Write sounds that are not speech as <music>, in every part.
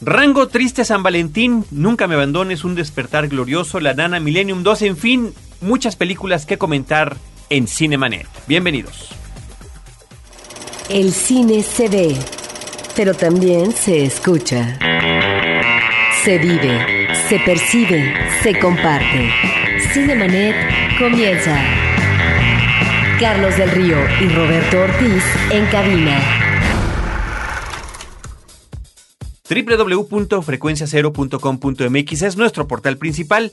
Rango Triste San Valentín, Nunca me abandones, Un despertar glorioso, La Nana Millennium 2, en fin, muchas películas que comentar en Cinemanet. Bienvenidos. El cine se ve, pero también se escucha. Se vive, se percibe, se comparte. Cinemanet comienza. Carlos del Río y Roberto Ortiz en cabina. www.frecuenciacero.com.mx es nuestro portal principal.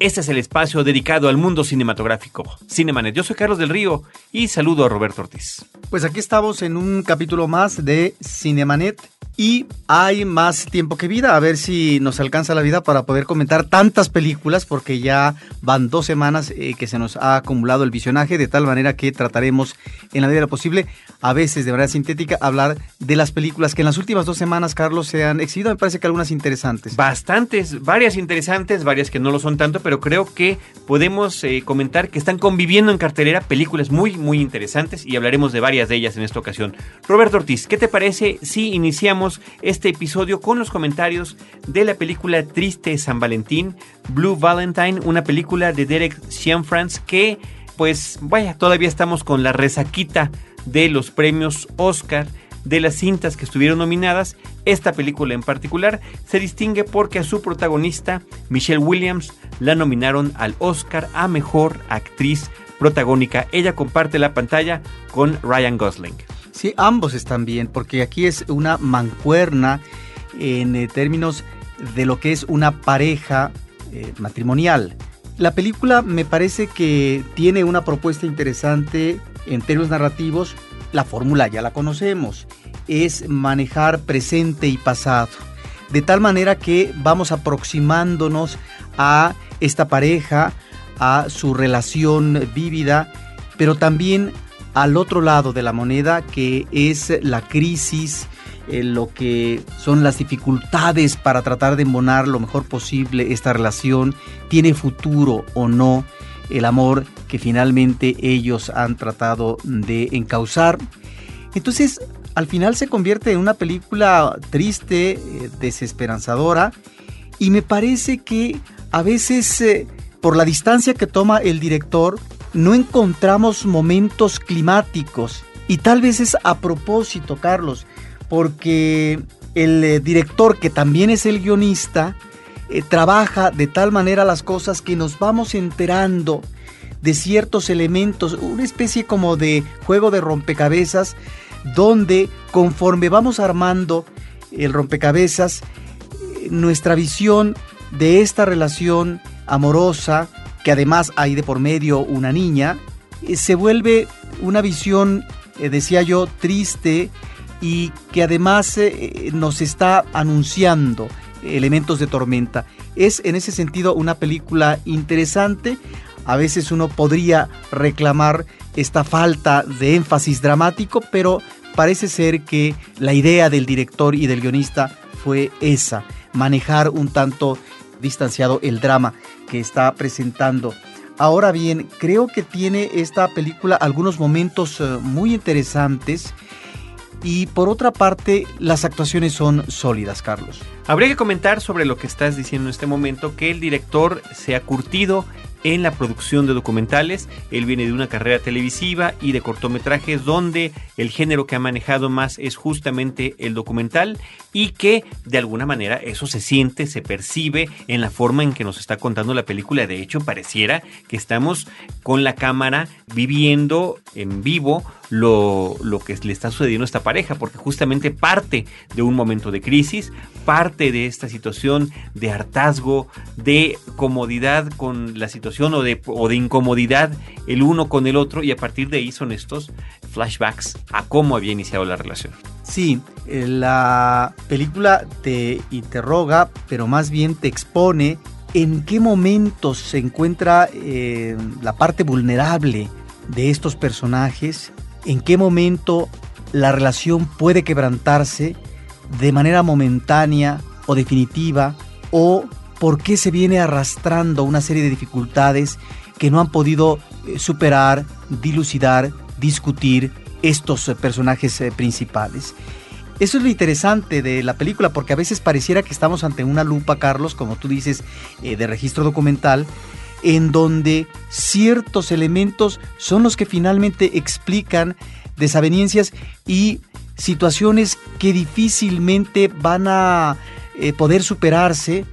Este es el espacio dedicado al mundo cinematográfico. Cinemanet. Yo soy Carlos del Río y saludo a Roberto Ortiz. Pues aquí estamos en un capítulo más de Cinemanet y hay más tiempo que vida, a ver si nos alcanza la vida para poder comentar tantas películas, porque ya van dos semanas eh, que se nos ha acumulado el visionaje, de tal manera que trataremos en la medida de lo posible, a veces de manera sintética, hablar de las películas que en las últimas dos semanas, Carlos, se han exhibido. Me parece que algunas interesantes. Bastantes, varias interesantes, varias que no lo son tanto, pero creo que podemos eh, comentar que están conviviendo en cartelera películas muy, muy interesantes y hablaremos de varias de ellas en esta ocasión. Roberto Ortiz, ¿qué te parece si iniciamos este episodio con los comentarios de la película Triste San Valentín, Blue Valentine, una película de Derek Cianfrance que, pues, vaya, todavía estamos con la resaquita de los premios Oscar de las cintas que estuvieron nominadas, esta película en particular se distingue porque a su protagonista, Michelle Williams, la nominaron al Oscar a Mejor Actriz Protagónica. Ella comparte la pantalla con Ryan Gosling. Sí, ambos están bien, porque aquí es una mancuerna en eh, términos de lo que es una pareja eh, matrimonial. La película me parece que tiene una propuesta interesante en términos narrativos. La fórmula ya la conocemos. Es manejar presente y pasado. De tal manera que vamos aproximándonos a esta pareja, a su relación vívida, pero también al otro lado de la moneda, que es la crisis, eh, lo que son las dificultades para tratar de embonar lo mejor posible esta relación, tiene futuro o no el amor que finalmente ellos han tratado de encauzar. Entonces, al final se convierte en una película triste, eh, desesperanzadora, y me parece que a veces, eh, por la distancia que toma el director, no encontramos momentos climáticos. Y tal vez es a propósito, Carlos, porque el eh, director, que también es el guionista, eh, trabaja de tal manera las cosas que nos vamos enterando de ciertos elementos, una especie como de juego de rompecabezas, donde conforme vamos armando el rompecabezas, nuestra visión de esta relación amorosa, que además hay de por medio una niña, eh, se vuelve una visión, eh, decía yo, triste y que además nos está anunciando elementos de tormenta. Es en ese sentido una película interesante. A veces uno podría reclamar esta falta de énfasis dramático, pero parece ser que la idea del director y del guionista fue esa, manejar un tanto distanciado el drama que está presentando. Ahora bien, creo que tiene esta película algunos momentos eh, muy interesantes y por otra parte las actuaciones son sólidas, Carlos. Habría que comentar sobre lo que estás diciendo en este momento, que el director se ha curtido en la producción de documentales. Él viene de una carrera televisiva y de cortometrajes donde el género que ha manejado más es justamente el documental y que de alguna manera eso se siente, se percibe en la forma en que nos está contando la película. De hecho, pareciera que estamos con la cámara viviendo en vivo lo, lo, que le está sucediendo a esta pareja, porque justamente parte de un momento de crisis, parte de esta situación de hartazgo, de comodidad con la situación o de, o de incomodidad el uno con el otro, y a partir de ahí son estos flashbacks a cómo había iniciado la relación. Sí, eh, la película te interroga, pero más bien te expone en qué momentos se encuentra eh, la parte vulnerable de estos personajes en qué momento la relación puede quebrantarse de manera momentánea o definitiva o por qué se viene arrastrando una serie de dificultades que no han podido eh, superar, dilucidar, discutir estos eh, personajes principales. Eso es lo interesante de la película, porque a veces pareciera que estamos ante una lupa, Carlos, como tú dices, eh, de registro documental, en donde ciertos elementos son los que finalmente explican desavenencias y situaciones que difícilmente van a eh, poder superarse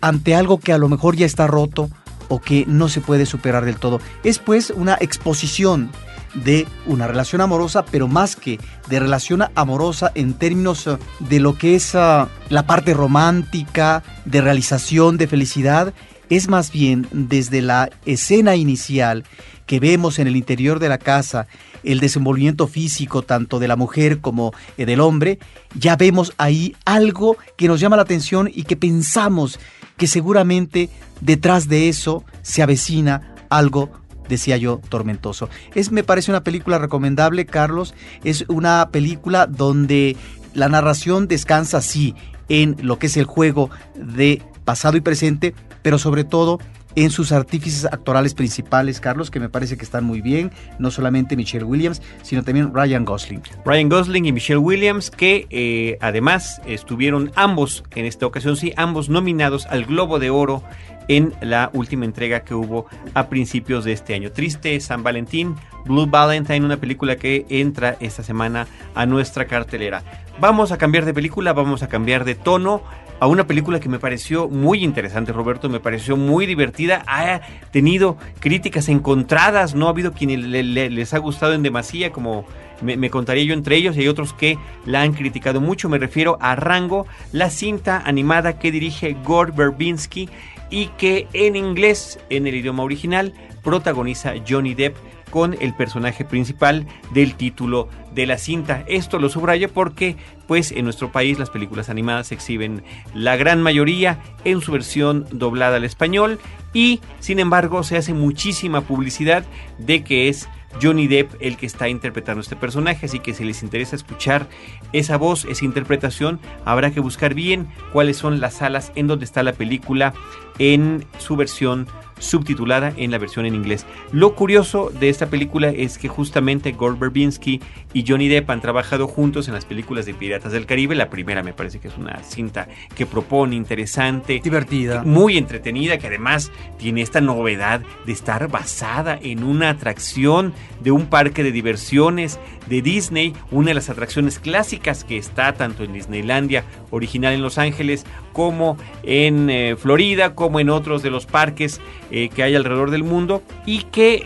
ante algo que a lo mejor ya está roto o que no se puede superar del todo. Es pues una exposición de una relación amorosa, pero más que de relación amorosa en términos eh, de lo que es ah, la parte romántica, de realización, de felicidad, es más bien desde la escena inicial que vemos en el interior de la casa, el desenvolvimiento físico tanto de la mujer como eh, del hombre, ya vemos ahí algo que nos llama la atención y que pensamos que seguramente detrás de eso se avecina algo decía yo, tormentoso. Es, me parece una película recomendable, Carlos. Es una película donde la narración descansa, sí, en lo que es el juego de pasado y presente, pero sobre todo en sus artífices actorales principales, Carlos, que me parece que están muy bien, no solamente Michelle Williams, sino también Ryan Gosling. Ryan Gosling y Michelle Williams, que eh, además estuvieron ambos, en esta ocasión sí, ambos nominados al Globo de Oro en la última entrega que hubo a principios de este año. Triste San Valentín, Blue Valentine, una película que entra esta semana a nuestra cartelera. Vamos a cambiar de película, vamos a cambiar de tono a una película que me pareció muy interesante, Roberto, me pareció muy divertida, ha tenido críticas encontradas, no ha habido quienes les ha gustado en demasía, como me, me, contaría yo entre ellos, y hay otros que la han criticado mucho, me refiero a Rango, la cinta animada que dirige Gore Verbinski y que en inglés, en el idioma original, protagoniza Johnny Depp con el personaje principal del título de la cinta. Esto lo subrayo porque pues en nuestro país las películas animadas se exhiben la gran mayoría en su versión doblada al español y sin embargo se hace muchísima publicidad de que es Johnny Depp el que está interpretando este personaje, así que si les interesa escuchar esa voz, esa interpretación, habrá que buscar bien cuáles son las salas en donde está la película en su versión subtitulada en la versión en inglés. Lo curioso de esta película es que justamente Gore Verbinski y Johnny Depp han trabajado juntos en las películas de Piratas del Caribe. La primera me parece que es una cinta que propone, interesante, divertida, muy entretenida, que además tiene esta novedad de estar basada en una atracción de un parque de diversiones de Disney, una de las atracciones clásicas que está tanto en Disneylandia original en Los Ángeles como en eh, Florida, como en otros de los parques eh, que hay alrededor del mundo y que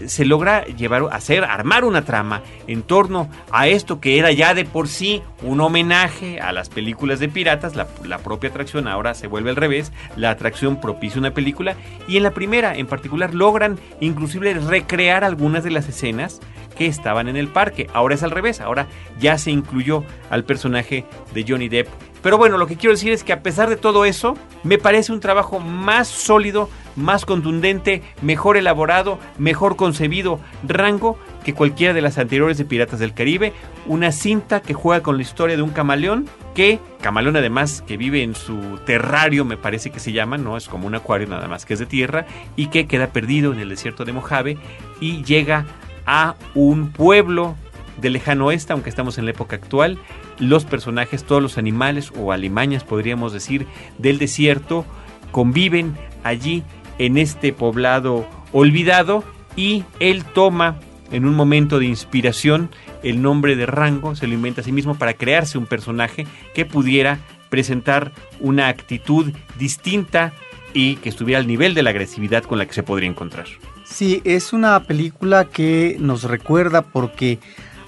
eh, se logra llevar, hacer, armar una trama en torno a esto que era ya de por sí un homenaje a las películas de piratas, la, la propia atracción ahora se vuelve al revés, la atracción propicia una película y en la primera en particular logran inclusive recrear algunas de las escenas que estaban en el parque. Ahora es al revés, ahora ya se incluyó al personaje de Johnny Depp. Pero bueno, lo que quiero decir es que a pesar de todo eso, me parece un trabajo más sólido, más contundente, mejor elaborado, mejor concebido, rango que cualquiera de las anteriores de Piratas del Caribe. Una cinta que juega con la historia de un camaleón, que, camaleón además, que vive en su terrario, me parece que se llama, no es como un acuario nada más que es de tierra, y que queda perdido en el desierto de Mojave y llega a un pueblo del lejano oeste, aunque estamos en la época actual. Los personajes, todos los animales o alimañas, podríamos decir, del desierto, conviven allí en este poblado olvidado y él toma en un momento de inspiración el nombre de Rango, se lo inventa a sí mismo para crearse un personaje que pudiera presentar una actitud distinta y que estuviera al nivel de la agresividad con la que se podría encontrar. Sí, es una película que nos recuerda porque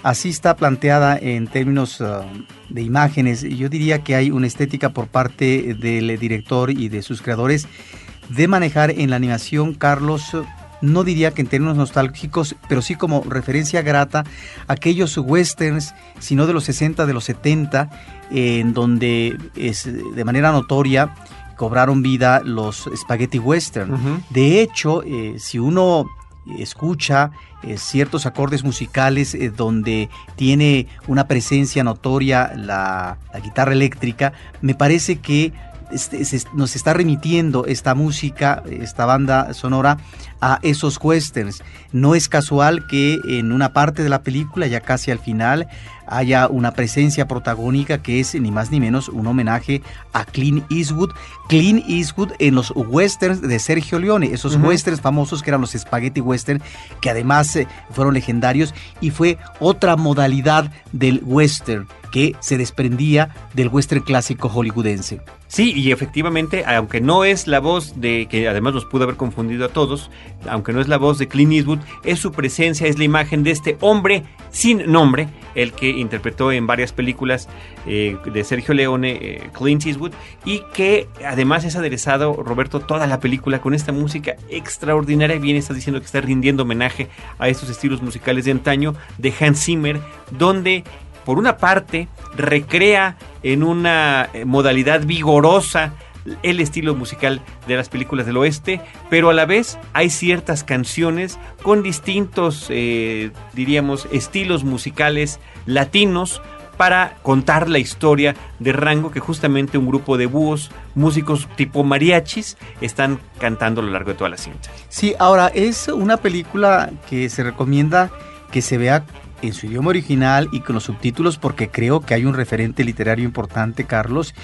así está planteada en términos uh, de imágenes. Yo diría que hay una estética por parte del director y de sus creadores de manejar en la animación, Carlos, no diría que en términos nostálgicos, pero sí como referencia grata aquellos westerns, sino de los 60, de los 70, en donde es de manera notoria cobraron vida los spaghetti western. De hecho, eh, si uno escucha eh, ciertos acordes musicales eh, donde tiene una presencia notoria la, guitarra eléctrica, me parece que este, nos está remitiendo esta música, esta banda sonora, a esos westerns. No es casual que en una parte de la película, ya casi al final, haya una presencia protagónica que es ni más ni menos un homenaje a Clint Eastwood. Clint Eastwood en los westerns de Sergio Leone, esos westerns famosos que eran los spaghetti western, que además eh, fueron legendarios y fue otra modalidad del western que se desprendía del western clásico hollywoodense. Sí, y efectivamente, aunque no es la voz de, que además nos pudo haber confundido a todos, aunque no es la voz de Clint Eastwood, es su presencia, es la imagen de este hombre sin nombre, el que interpretó en varias películas eh, de Sergio Leone, eh, Clint Eastwood, y que además es aderezado, Roberto, toda la película con esta música extraordinaria. Bien, estás diciendo que está rindiendo homenaje a estos estilos musicales de antaño de Hans Zimmer, donde por una parte, recrea en una eh, modalidad vigorosa el estilo musical de las películas del oeste, pero a la vez hay ciertas canciones con distintos, eh, diríamos, estilos musicales latinos para contar la historia de Rango que justamente un grupo de búhos, músicos tipo mariachis, están cantando a lo largo de toda la cinta. Sí, ahora es una película que se recomienda que se vea en su idioma original y con los subtítulos porque creo que hay un referente literario importante, Carlos,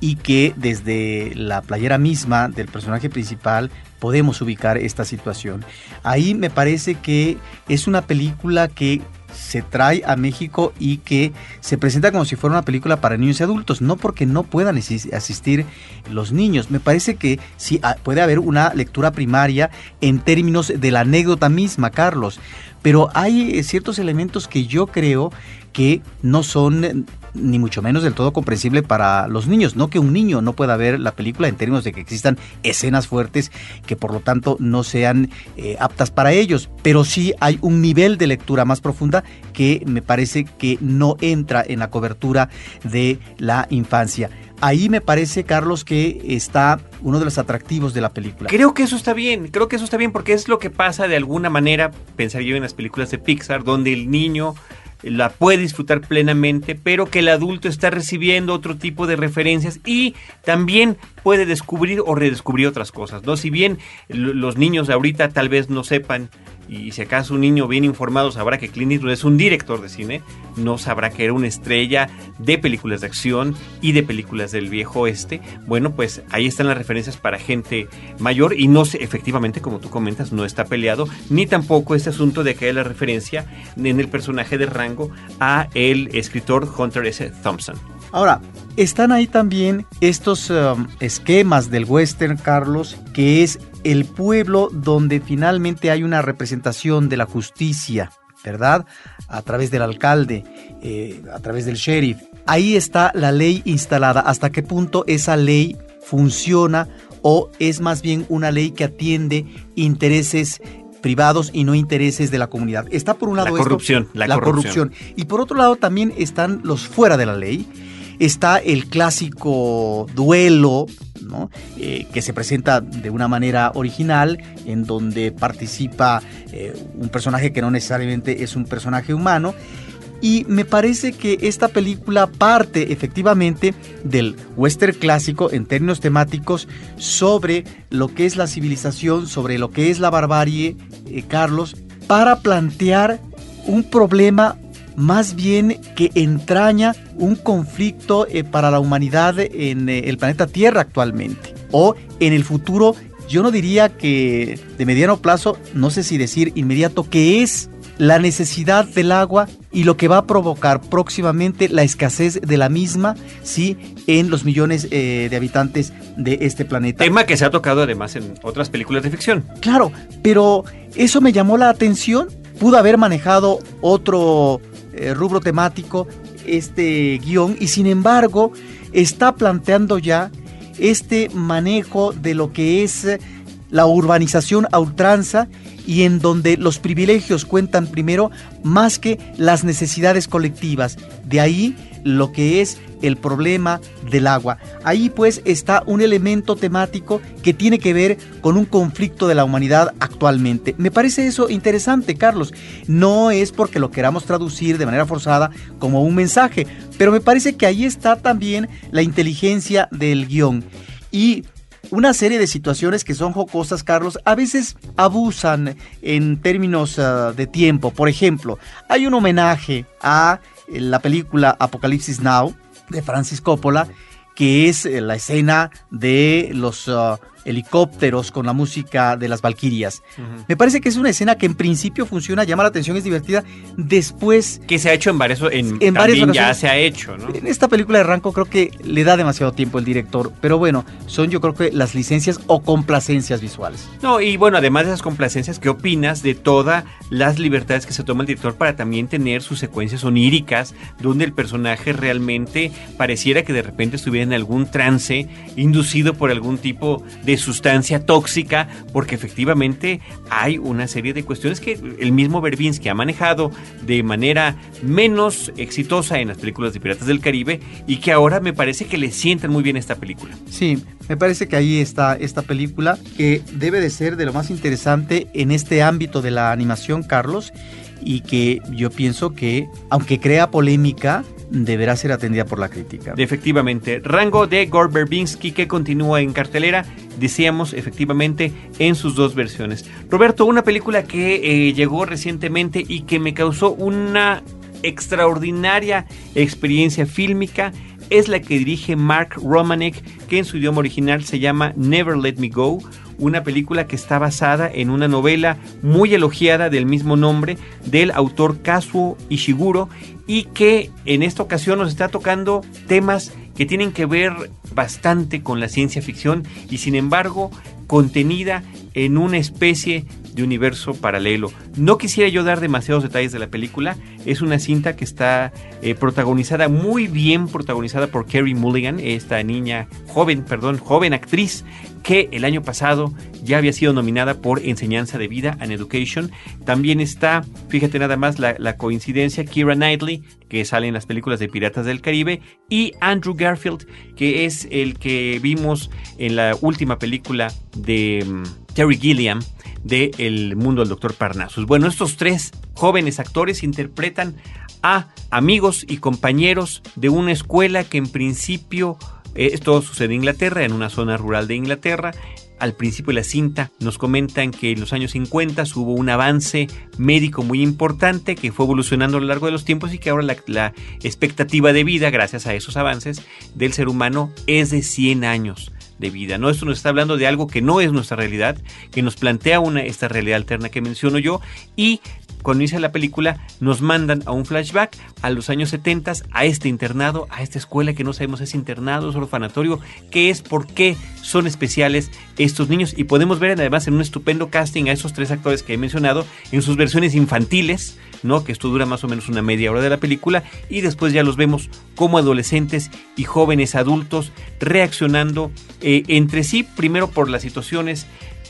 y que desde la playera misma del personaje principal podemos ubicar esta situación. Ahí me parece que es una película que se trae a México y que se presenta como si fuera una película para niños y adultos, no porque no puedan asistir los niños. Me parece que sí ah, puede haber una lectura primaria en términos de la anécdota misma, Carlos, pero hay ciertos elementos que yo creo que no son ni mucho menos del todo comprensible para los niños. No que un niño no pueda ver la película en términos de que existan escenas fuertes que por lo tanto no sean eh, aptas para ellos, pero sí hay un nivel de lectura más profunda que me parece que no entra en la cobertura de la infancia. Ahí me parece, Carlos, que está uno de los atractivos de la película. Creo que eso está bien, creo que eso está bien porque es lo que pasa de alguna manera, pensaría yo en las películas de Pixar, donde el niño la puede disfrutar plenamente, pero que el adulto está recibiendo otro tipo de referencias y también puede descubrir o redescubrir otras cosas, ¿no? Si bien los niños de ahorita tal vez no sepan y si acaso un niño bien informado sabrá que Clint Eastwood es un director de cine, no sabrá que era una estrella de películas de acción y de películas del viejo oeste. Bueno, pues ahí están las referencias para gente mayor y no sé, efectivamente, como tú comentas, no está peleado, ni tampoco este asunto de que haya la referencia en el personaje de rango a el escritor Hunter S. Thompson. Ahora, están ahí también estos um, esquemas del western, Carlos, que es el pueblo donde finalmente hay una representación de la justicia, ¿verdad? A través del alcalde, eh, a través del sheriff. Ahí está la ley instalada. ¿Hasta qué punto esa ley funciona o es más bien una ley que atiende intereses privados y no intereses de la comunidad. Está por un lado la corrupción, la, corrupción. Y por otro lado también están los fuera de la ley. Está el clásico duelo eh, que se presenta de una manera original, en donde participa eh, un personaje que no necesariamente es un personaje humano. Y me parece que esta película parte efectivamente del western clásico en términos temáticos sobre lo que es la civilización, sobre lo que es la barbarie, eh, Carlos, para plantear un problema más bien que entraña un conflicto eh, para la humanidad en eh, el planeta Tierra actualmente. O en el futuro, yo no diría que de mediano plazo, no sé si decir inmediato, que es la necesidad del agua y lo que va a provocar próximamente la escasez de la misma, sí, en los millones eh, de habitantes de este planeta. Tema que se ha tocado además en otras películas de ficción. Claro, pero eso me llamó la atención. Pudo haber manejado otro eh, rubro temático este guion y sin embargo está planteando ya este manejo de lo que es la urbanización a ultranza y en donde los privilegios cuentan primero más que las necesidades colectivas. De ahí lo que es el problema del agua. Ahí pues está un elemento temático que tiene que ver con un conflicto de la humanidad actualmente. Me parece eso interesante, Carlos. No es porque lo queramos traducir de manera forzada como un mensaje, pero me parece que ahí está también la inteligencia del guion. Y una serie de situaciones que son jocosas, Carlos, a veces abusan en términos ah, de tiempo. Por ejemplo, hay un homenaje a la película Apocalipsis Now de Francis Coppola, que es la escena de los uh, helicópteros con la música de las Valquirias. Me parece que es una escena que en principio funciona, llama la atención, es divertida. Después. Que se ha hecho en varios. En, en varias ya se ha hecho, ¿no? En esta película de Ranco creo que le da demasiado tiempo el director. Pero bueno, son yo creo que las licencias o complacencias visuales. No, y bueno, además de esas complacencias, ¿qué opinas de todas las libertades que se toma el director para también tener sus secuencias oníricas, donde el personaje realmente pareciera que de repente estuviera en algún trance, inducido por algún tipo de sustancia tóxica, porque efectivamente hay una serie de cuestiones que el mismo Verbinski ha manejado de manera menos exitosa en las películas de Piratas del Caribe y que ahora me parece que le sientan muy bien esta película. Sí, me parece que ahí está esta película que debe de ser de lo más interesante en este ámbito de la animación, Carlos, y que yo pienso que, aunque crea polémica, deberá ser atendida por la crítica. Efectivamente, rango de Gore que continúa en cartelera, decíamos efectivamente en sus dos versiones. Roberto, una película que eh, llegó recientemente y que me causó una extraordinaria experiencia fílmica es la que dirige Mark Romanek, que en su idioma original se llama Never Let Me Go, una película que está basada en una novela muy elogiada del mismo nombre del autor Kazuo Ishiguro y que en esta ocasión nos está tocando temas que tienen que ver bastante con la ciencia ficción y sin embargo contenida en una especie universo paralelo. No quisiera yo dar demasiados detalles de la película. Es una cinta que está eh, protagonizada, muy bien protagonizada por Kerry Mulligan, esta niña joven, perdón, joven actriz que el año pasado ya había sido nominada por Enseñanza de Vida and Education. También está, fíjate nada más la, la coincidencia, Kira Knightley, que sale en las películas de Piratas del Caribe, y Andrew Garfield, que es el que vimos en la última película de mm, Terry Gilliam de mundo del doctor Parnassus. Bueno, estos tres jóvenes actores interpretan a amigos y compañeros de una escuela que en principio esto sucede en Inglaterra, en una zona rural de Inglaterra. Al principio de la cinta nos comentan que en los años 50 hubo un avance médico muy importante que fue evolucionando a lo largo de los tiempos y que ahora la, expectativa de vida, gracias a esos avances del ser humano, es de 100 años de vida. ¿no? Esto nos está hablando de algo que no es nuestra realidad, que nos plantea una, esta realidad alterna que menciono yo y cuando inicia la película nos mandan a un flashback a los años 70, a este internado, a esta escuela que no sabemos es internado, es orfanatorio, qué es, por qué son especiales estos niños. Y podemos ver además en un estupendo casting a esos tres actores que he mencionado en sus versiones infantiles, ¿no? Que esto dura más o menos una media hora de la película. Y después ya los vemos como adolescentes y jóvenes adultos reaccionando eh, entre sí, primero por las situaciones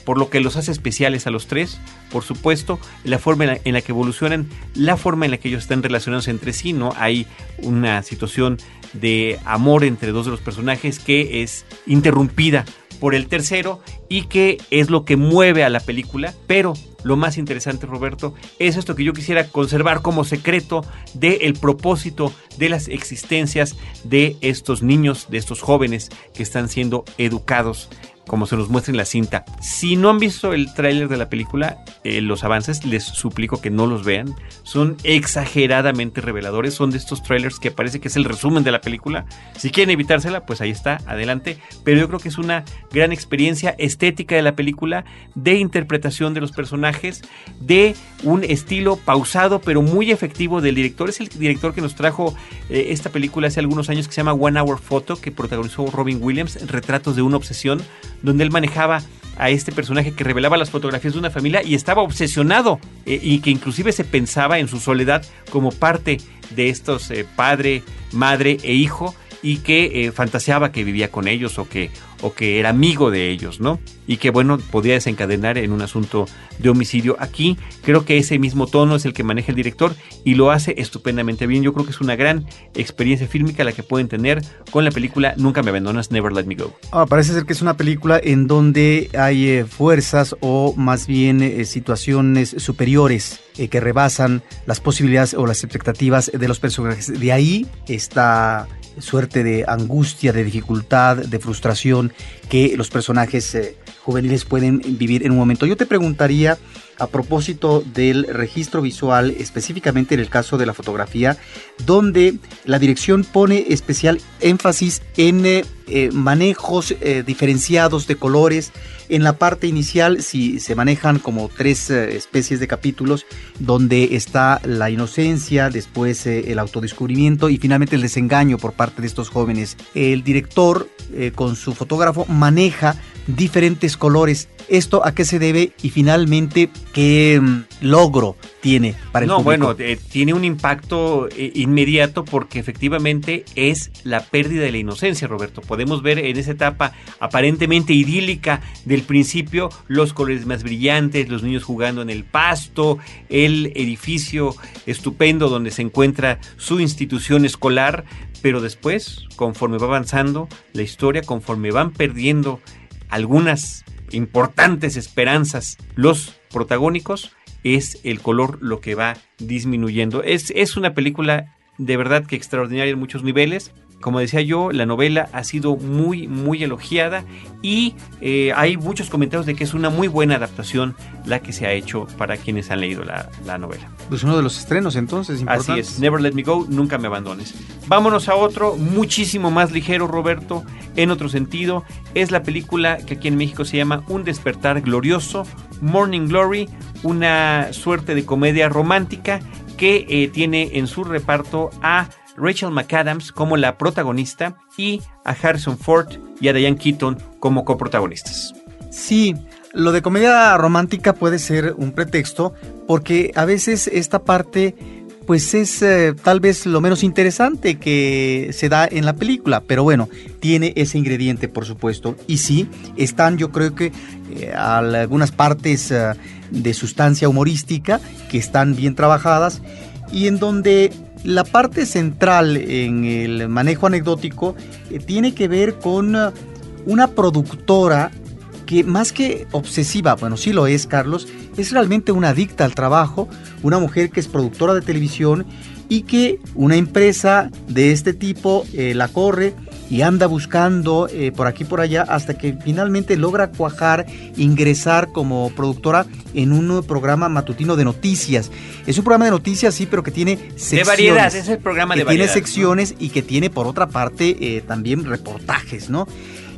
por lo que los hace especiales a los tres, por supuesto, la forma en la, que evolucionan, la forma en la que ellos están relacionados entre sí, ¿no? Hay una situación de amor entre dos de los personajes que es interrumpida por el tercero y que es lo que mueve a la película, pero lo más interesante, Roberto, es esto que yo quisiera conservar como secreto del propósito de las existencias de estos niños, de estos jóvenes que están siendo educados como se nos muestra en la cinta. Si no han visto el tráiler de la película, eh, los avances, les suplico que no los vean. Son exageradamente reveladores. Son de estos trailers que parece que es el resumen de la película. Si quieren evitársela, pues ahí está, adelante. Pero yo creo que es una gran experiencia estética de la película, de interpretación de los personajes, de un estilo pausado pero muy efectivo del director. Es el director que nos trajo eh, esta película hace algunos años que se llama One Hour Photo, que protagonizó Robin Williams, Retratos de una obsesión donde él manejaba a este personaje que revelaba las fotografías de una familia y estaba obsesionado eh, y que inclusive se pensaba en su soledad como parte de estos eh, padre, madre e hijo y que eh, fantaseaba que vivía con ellos o que, o que era amigo de ellos, ¿no? Y que, bueno, podía desencadenar en un asunto de homicidio. Aquí creo que ese mismo tono es el que maneja el director y lo hace estupendamente bien. Yo creo que es una gran experiencia fílmica la que pueden tener con la película Nunca me abandonas, Never Let Me Go. Ah, parece ser que es una película en donde hay eh, fuerzas o más bien eh, situaciones superiores que rebasan las posibilidades o las expectativas de los personajes. De ahí está suerte de angustia, de dificultad, de frustración que los personajes eh, juveniles pueden vivir en un momento. Yo te preguntaría a propósito del registro visual, específicamente en el caso de la fotografía, donde la dirección pone especial énfasis en eh, eh, manejos eh, diferenciados de colores. En la parte inicial, si se manejan como tres especies de capítulos, donde está la inocencia, después el autodescubrimiento y finalmente el desengaño por parte de estos jóvenes. El director, con su fotógrafo, maneja diferentes colores. ¿Esto a qué se debe? Y finalmente, ¿qué mm, logro tiene para el no, público? bueno, eh, tiene un impacto eh, inmediato porque efectivamente es la pérdida de la inocencia, Roberto. Podemos ver en esa etapa aparentemente idílica del principio los colores más brillantes, los niños jugando en el pasto, el edificio estupendo donde se encuentra su institución escolar, pero después, conforme va avanzando la historia, conforme van perdiendo algunas importantes esperanzas los protagónicos, es el color lo que va disminuyendo. Es, es una película de verdad que extraordinaria en muchos niveles. Como decía yo, la novela ha sido muy, muy elogiada y eh, hay muchos comentarios de que es una muy buena adaptación la que se ha hecho para quienes han leído la, la novela. Pues uno de los estrenos entonces, Así es, Never Let Me Go, Nunca Me Abandones. Vámonos a otro, muchísimo más ligero, Roberto, en otro sentido. Es la película que aquí en México se llama Un despertar glorioso, Morning Glory, una suerte de comedia romántica que eh, tiene en su reparto a Rachel McAdams como la protagonista y a Harrison Ford y a Diane Keaton como coprotagonistas. Sí, lo de comedia romántica puede ser un pretexto porque a veces esta parte pues es eh, tal vez lo menos interesante que se da en la película, pero bueno, tiene ese ingrediente por supuesto. Y sí, están yo creo que eh, algunas partes eh, de sustancia humorística que están bien trabajadas y en donde la parte central en el manejo anecdótico tiene que ver con una productora que más que obsesiva, bueno, sí lo es, Carlos, es realmente una adicta al trabajo, una mujer que es productora de televisión y que una empresa de este tipo eh, la corre y anda buscando eh, por aquí por allá hasta que finalmente logra cuajar, ingresar como productora en un programa matutino de noticias. Es un programa de noticias, sí, pero que tiene secciones. De variedad, es el programa que de variedad. Tiene secciones y que tiene por otra parte eh, también reportajes, ¿no?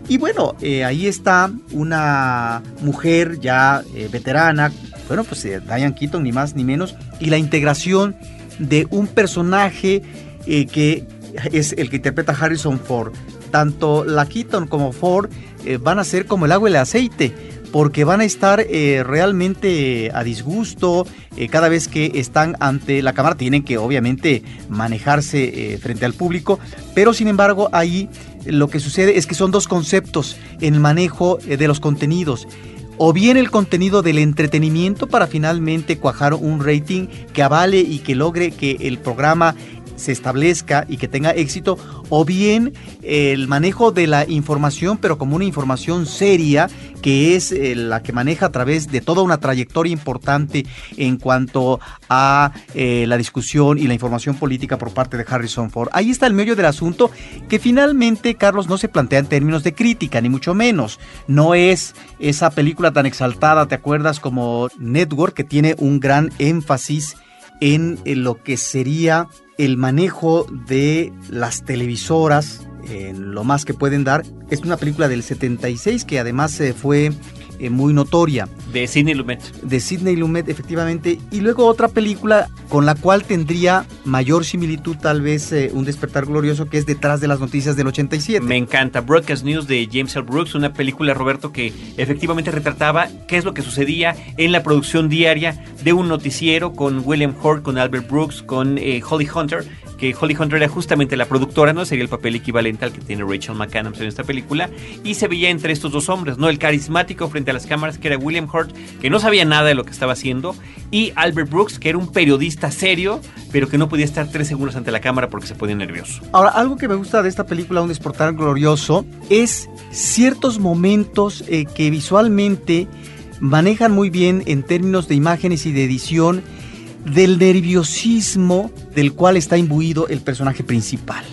Y bueno, eh, ahí está una mujer ya veterana, bueno, pues Diane Keaton, ni más ni menos, y la integración de un personaje que es el que interpreta Harrison Ford. Tanto la Keaton como Ford eh, van a ser como el agua y el aceite porque van a estar eh, realmente a disgusto eh, cada vez que están ante la cámara. Tienen que obviamente manejarse frente al público, pero sin embargo ahí lo que sucede es que son dos conceptos en el manejo de los contenidos. O bien el contenido del entretenimiento para finalmente cuajar un rating que avale y que logre que el programa se establezca y que tenga éxito, o bien el manejo de la información, pero como una información seria, que es eh, la que maneja a través de toda una trayectoria importante en cuanto a eh, la discusión y la información política por parte de Harrison Ford. Ahí está el medio del asunto, que finalmente, Carlos, no se plantea en términos de crítica, ni mucho menos. No es esa película tan exaltada, ¿te acuerdas? Como Network, que tiene un gran énfasis en, en lo que sería el manejo de las televisoras, en lo más que pueden dar. Es una película del 76 que además eh, fue eh, muy notoria. De Sidney Lumet. De Sidney Lumet, efectivamente. Y luego otra película con la cual tendría mayor similitud, tal vez eh, un despertar glorioso, que es Detrás de las Noticias del 87. Me encanta. Broadcast News de James L. Brooks, una película, Roberto, que efectivamente retrataba qué es lo que sucedía en la producción diaria de un noticiero con William Hort, con Albert Brooks, con eh, Holly Hunter, que Holly Hunter era justamente la productora, ¿no? Sería el papel equivalente al que tiene Rachel McAdams en esta película. Y se veía entre estos dos hombres, ¿no? El carismático frente a las cámaras, que era William Hurt, que no sabía nada de lo que estaba haciendo, y Albert Brooks, que era un periodista serio, pero que no podía estar tres segundos ante la cámara porque se ponía nervioso. Ahora, algo que me gusta de esta película, Un despertar glorioso, es ciertos momentos eh, que visualmente manejan muy bien en términos de imágenes y de edición del nerviosismo del cual está imbuido el personaje principal.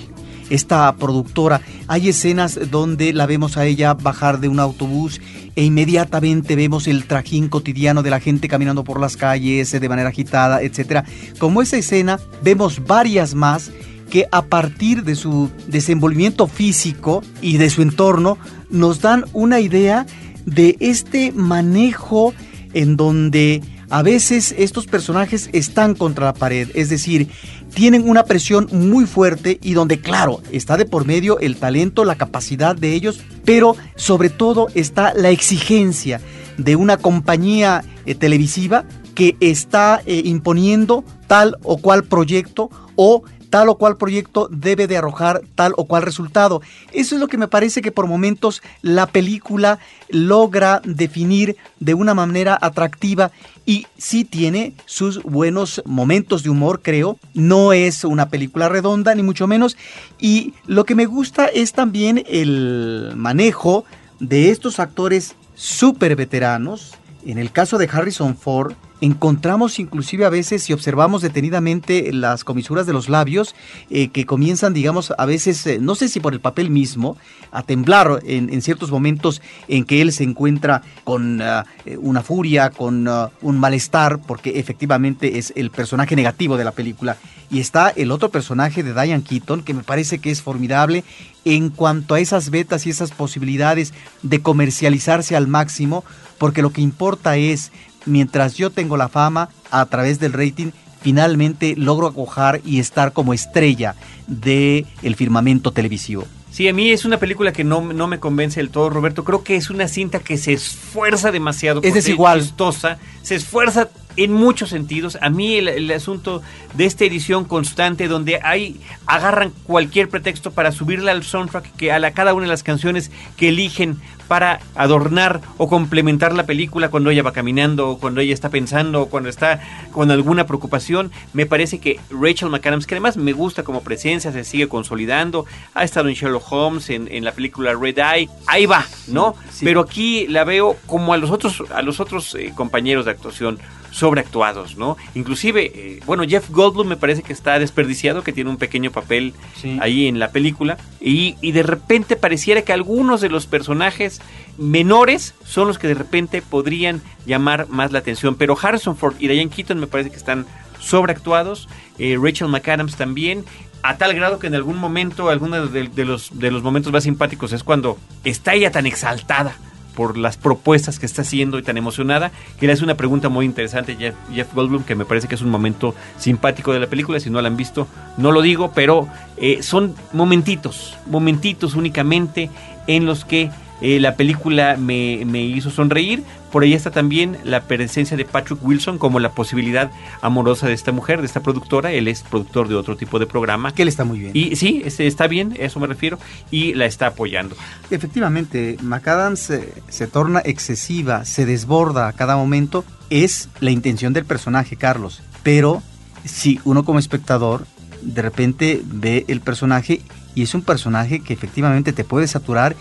Esta productora Hay escenas donde la vemos a ella bajar de un autobús e inmediatamente vemos el trajín cotidiano de la gente caminando por las calles de manera agitada, etc. Como esa escena, vemos varias más que a partir de su desenvolvimiento físico y de su entorno nos dan una idea de este manejo en donde a veces estos personajes están contra la pared, es decir, tienen una presión muy fuerte y donde claro, está de por medio el talento, la capacidad de ellos, pero sobre todo está la exigencia de una compañía eh, televisiva que está eh, imponiendo tal o cual proyecto o tal o cual proyecto debe de arrojar tal o cual resultado. Eso es lo que me parece que por momentos la película logra definir de una manera atractiva y sí tiene sus buenos momentos de humor, creo. No es una película redonda, ni mucho menos. Y lo que me gusta es también el manejo de estos actores súper veteranos. En el caso de Harrison Ford, encontramos inclusive a veces, si observamos detenidamente las comisuras de los labios, eh, que comienzan, digamos, a veces, eh, no sé si por el papel mismo, a temblar en, ciertos momentos en que él se encuentra con eh, una furia, con un malestar, porque efectivamente es el personaje negativo de la película. Y está el otro personaje de Diane Keaton, que me parece que es formidable en cuanto a esas betas y esas posibilidades de comercializarse al máximo, porque lo que importa es mientras yo tengo la fama, a través del rating, finalmente logro acojar y estar como estrella del el firmamento televisivo. Sí, a mí es una película que no, no, me convence del todo, Roberto. Creo que es una cinta que se esfuerza demasiado. Es desigual. Chistosa, se esfuerza en muchos sentidos. A mí el, asunto de esta edición constante donde hay agarran cualquier pretexto para subirle al soundtrack que a la, cada una de las canciones que eligen para adornar o complementar la película cuando ella va caminando o cuando ella está pensando o cuando está con alguna preocupación. Me parece que Rachel McAdams, que además me gusta como presencia, se sigue consolidando, ha estado en Sherlock Holmes, en, la película Red Eye, ahí va, ¿no? Pero aquí la veo como a los otros, a los otros eh, compañeros de actuación sobreactuados, ¿no? Inclusive, eh, bueno, Jeff Goldblum me parece que está desperdiciado, que tiene un pequeño papel ahí en la película, y, y, de repente pareciera que algunos de los personajes menores son los que de repente podrían llamar más la atención, pero Harrison Ford y Diane Keaton me parece que están sobreactuados, eh, Rachel McAdams también, a tal grado que en algún momento, alguno de, los, de los momentos más simpáticos es cuando está ella tan exaltada por las propuestas que está haciendo y tan emocionada, que le hace una pregunta muy interesante Jeff, Jeff Goldblum, que me parece que es un momento simpático de la película, si no la han visto, no lo digo, pero eh, son momentitos, momentitos únicamente en los que eh, la película me, me, hizo sonreír. Por ahí está también la presencia de Patrick Wilson como la posibilidad amorosa de esta mujer, de esta productora. Él es productor de otro tipo de programa. Que él está muy bien. Y sí, este, está bien, a eso me refiero, y la está apoyando. Efectivamente, McAdams se torna excesiva, se desborda a cada momento. Es la intención del personaje, Carlos. Pero si uno como espectador de repente ve el personaje y es un personaje que efectivamente te puede saturar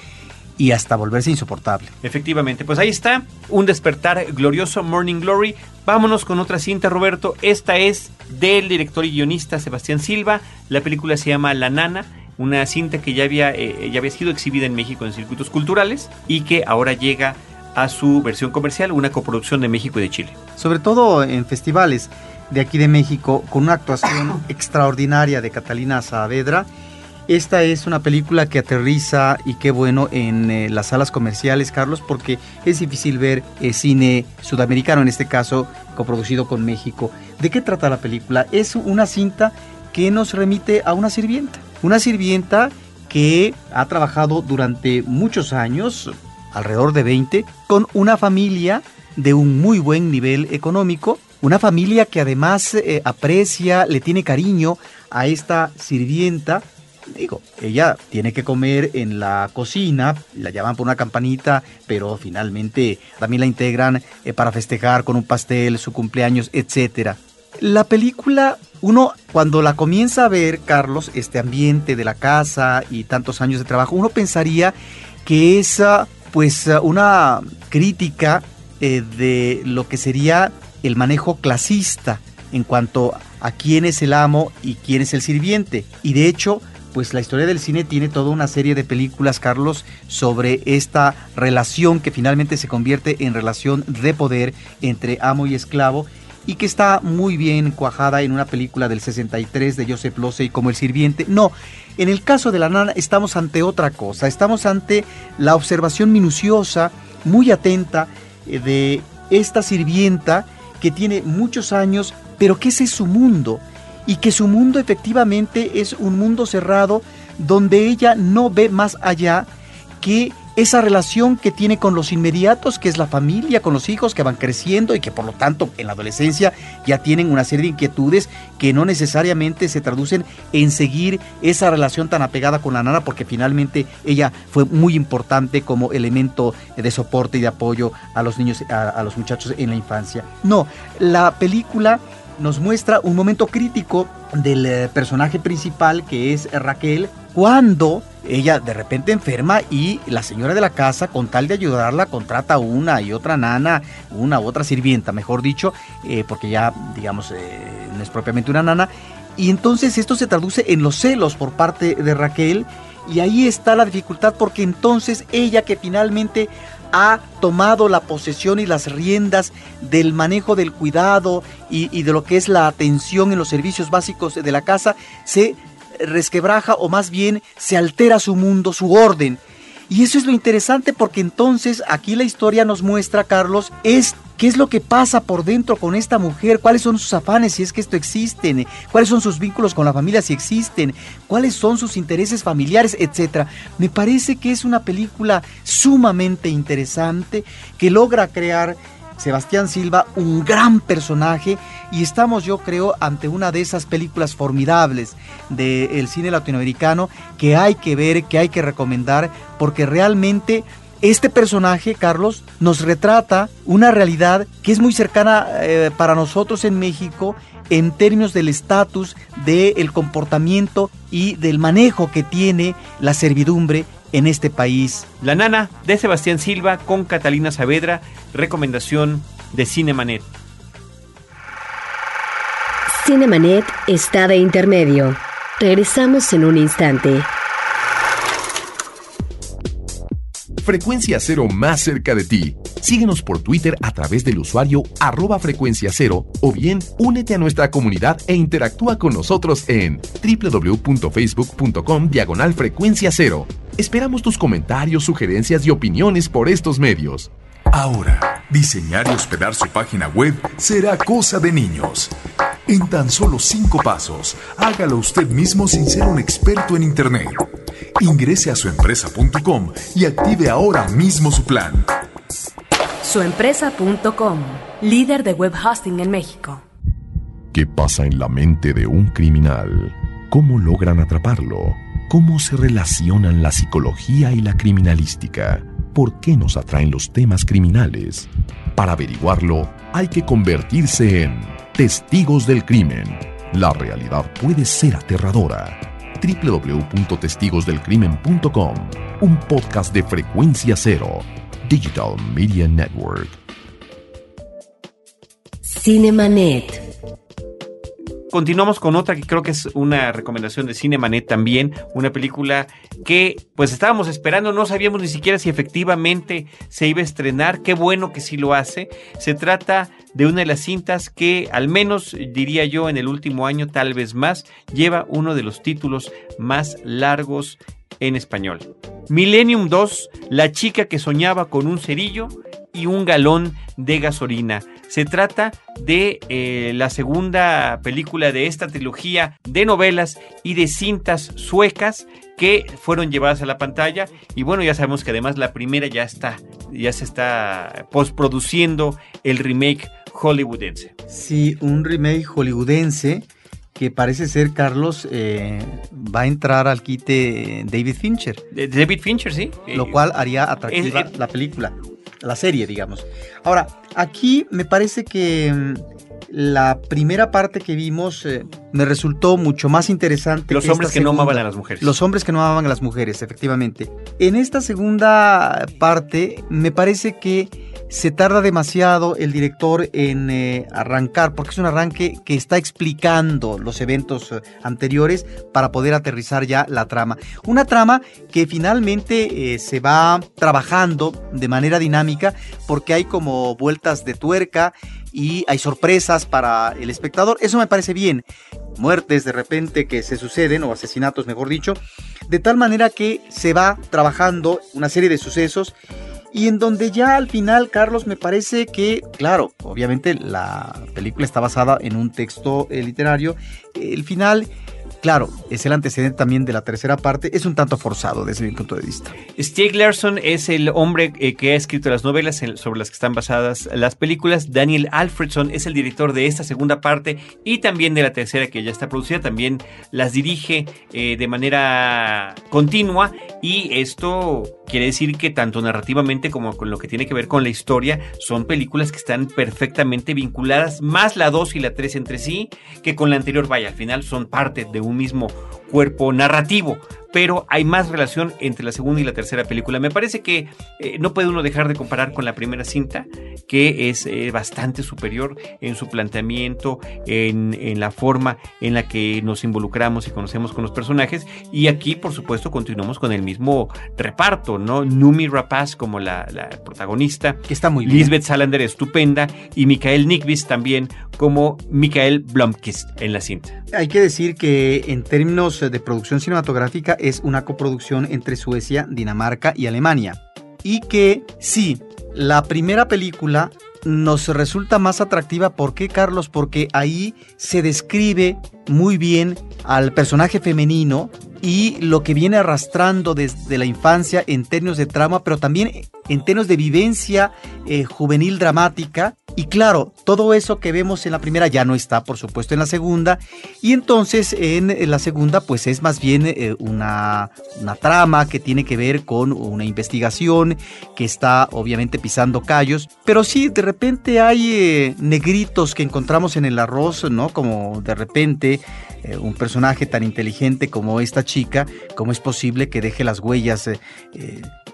y hasta volverse insoportable. Efectivamente, pues ahí está, un despertar glorioso, Morning Glory. Vámonos con otra cinta, Roberto. Esta es del director y guionista Sebastián Silva. La película se llama La Nana una cinta que ya había, eh, ya había sido exhibida en México en circuitos culturales y que ahora llega a su versión comercial, una coproducción de México y de Chile. Sobre todo en festivales de aquí de México, con una actuación <coughs> extraordinaria de Catalina Saavedra esta es una película que aterriza y qué bueno en eh, las salas comerciales, Carlos, porque es difícil ver eh, cine sudamericano, en este caso coproducido con México. ¿De qué trata la película? Es una cinta que nos remite a una sirvienta. Una sirvienta que ha trabajado durante muchos años, alrededor de 20, con una familia de un muy buen nivel económico, una familia que además eh, aprecia, le tiene cariño a esta sirvienta digo, ella tiene que comer en la cocina, la llaman por una campanita, pero finalmente también la integran eh, para festejar con un pastel, su cumpleaños, etc. La película, uno cuando la comienza a ver, Carlos, este ambiente de la casa y tantos años de trabajo, uno pensaría que es ah, pues ah, una crítica eh, de lo que sería el manejo clasista en cuanto a quién es el amo y quién es el sirviente. Y de hecho, pues la historia del cine tiene toda una serie de películas, Carlos, sobre esta relación que finalmente se convierte en relación de poder entre amo y esclavo y que está muy bien cuajada en una película del 63 de Joseph Losey como El Sirviente. No, en el caso de la nana estamos ante otra cosa, estamos ante la observación minuciosa, muy atenta eh, de esta sirvienta que tiene muchos años, pero que ese es su mundo y que su mundo efectivamente es un mundo cerrado donde ella no ve más allá que esa relación que tiene con los inmediatos, que es la familia, con los hijos que van creciendo y que por lo tanto en la adolescencia ya tienen una serie de inquietudes que no necesariamente se traducen en seguir esa relación tan apegada con la nana, porque finalmente ella fue muy importante como elemento de soporte y de apoyo a los niños, a, a los muchachos en la infancia. No, la película nos muestra un momento crítico del eh, personaje principal que es Raquel cuando ella de repente enferma y la señora de la casa con tal de ayudarla contrata una y otra nana, una u otra sirvienta, mejor dicho, eh, porque ya digamos eh, no es propiamente una nana. Y entonces esto se traduce en los celos por parte de Raquel y ahí está la dificultad porque entonces ella que finalmente ha tomado la posesión y las riendas del manejo del cuidado y, de lo que es la atención en los servicios básicos de la casa, se resquebraja o más bien se altera su mundo, su orden. Y eso es lo interesante porque entonces aquí la historia nos muestra, Carlos, es qué es lo que pasa por dentro con esta mujer, cuáles son sus afanes si es que esto existen, cuáles son sus vínculos con la familia si existen, cuáles son sus intereses familiares, etc. Me parece que es una película sumamente interesante que logra crear Sebastián Silva, un gran personaje, y estamos yo creo ante una de esas películas formidables del cine latinoamericano que hay que ver, que hay que recomendar, porque realmente este personaje, Carlos, nos retrata una realidad que es muy cercana eh, para nosotros en México en términos del estatus, del comportamiento y del manejo que tiene la servidumbre en este país. La nana de Sebastián Silva con Catalina Saavedra, recomendación de Cinemanet. Cinemanet está de intermedio. Regresamos en un instante. Frecuencia Cero más cerca de ti. Síguenos por Twitter a través del usuario arroba frecuencia cero o bien únete a nuestra comunidad e interactúa con nosotros en www.facebook.com diagonal frecuencia cero. Esperamos tus comentarios, sugerencias y opiniones por estos medios. Ahora, diseñar y hospedar su página web será cosa de niños. En tan solo cinco pasos, hágalo usted mismo sin ser un experto en Internet. Ingrese a suempresa.com y active ahora mismo su plan. Suempresa.com, líder de web hosting en México. ¿Qué pasa en la mente de un criminal? ¿Cómo logran atraparlo? ¿Cómo se relacionan la psicología y la criminalística? ¿Por qué nos atraen los temas criminales? Para averiguarlo, hay que convertirse en testigos del crimen. La realidad puede ser aterradora www.testigosdelcrimen.com, un podcast de frecuencia cero, Digital Media Network. Cinemanet. Continuamos con otra que creo que es una recomendación de Cinemanet también, una película que pues estábamos esperando, no sabíamos ni siquiera si efectivamente se iba a estrenar, qué bueno que sí lo hace. Se trata de una de las cintas que al menos diría yo en el último año, tal vez más, lleva uno de los títulos más largos en español. Millennium 2, la chica que soñaba con un cerillo y un galón de gasolina. Se trata de eh, la segunda película de esta trilogía de novelas y de cintas suecas que fueron llevadas a la pantalla y bueno ya sabemos que además la primera ya está ya se está postproduciendo el remake hollywoodense. Sí, un remake hollywoodense que parece ser, Carlos, eh, va a entrar al quite David Fincher. David Fincher, sí. Lo cual haría atractiva la película la serie, digamos. Ahora, aquí me parece que mm, la primera parte que vimos eh, me resultó mucho más interesante. Los hombres que no amaban a las mujeres. Los hombres que no amaban a las mujeres, efectivamente. En esta segunda parte me parece que se tarda demasiado el director en eh, arrancar, porque es un arranque que está explicando los eventos eh, anteriores para poder aterrizar ya la trama. Una trama que finalmente eh, se va trabajando de manera dinámica porque hay como vueltas de tuerca y hay sorpresas para el espectador. Eso me parece bien. Muertes de repente que se suceden, o asesinatos mejor dicho, de tal manera que se va trabajando una serie de sucesos y en donde ya al final, Carlos, me parece que, claro, obviamente la película está basada en un texto eh, literario, el final claro, es el antecedente también de la tercera parte, es un tanto forzado desde mi punto de vista. Stieg Larsson es el hombre eh, que ha escrito las novelas sobre las que están basadas las películas. Daniel Alfredson es el director de esta segunda parte y también de la tercera que ya está producida. También las dirige eh, de manera continua y esto quiere decir que tanto narrativamente como con lo que tiene que ver con la historia son películas que están perfectamente vinculadas, más la 2 y la 3 entre sí, que con la anterior, vaya, al final son parte de un mismo cuerpo narrativo pero hay más relación entre la segunda y la tercera película. Me parece que eh, no puede uno dejar de comparar con la primera cinta, que es eh, bastante superior en su planteamiento, en, la forma en la que nos involucramos y conocemos con los personajes. Y aquí, por supuesto, continuamos con el mismo reparto, ¿no? Numi Rapaz como la, protagonista. Que está muy bien. Lisbeth Salander estupenda y Mikael Nickvis también como Mikael Blomkist en la cinta. Hay que decir que en términos de producción cinematográfica es una coproducción entre Suecia, Dinamarca y Alemania. Y que sí, la primera película nos resulta más atractiva. ¿Por qué, Carlos? Porque ahí se describe muy bien al personaje femenino y lo que viene arrastrando desde la infancia en términos de trama, pero también en términos de vivencia eh, juvenil dramática. Y claro, todo eso que vemos en la primera ya no está, por supuesto, en la segunda. Y entonces en, la segunda, pues es más bien eh, una, una trama que tiene que ver con una investigación que está obviamente pisando callos. Pero sí, de repente hay eh, negritos que encontramos en el arroz, ¿no? Como de repente un personaje tan inteligente como esta chica, ¿cómo es posible que deje las huellas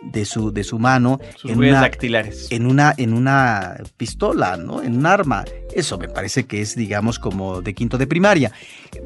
de, su, de su mano en una, dactilares. En una, en una pistola, ¿no? En un arma. Eso me parece que es, digamos, como de quinto de primaria.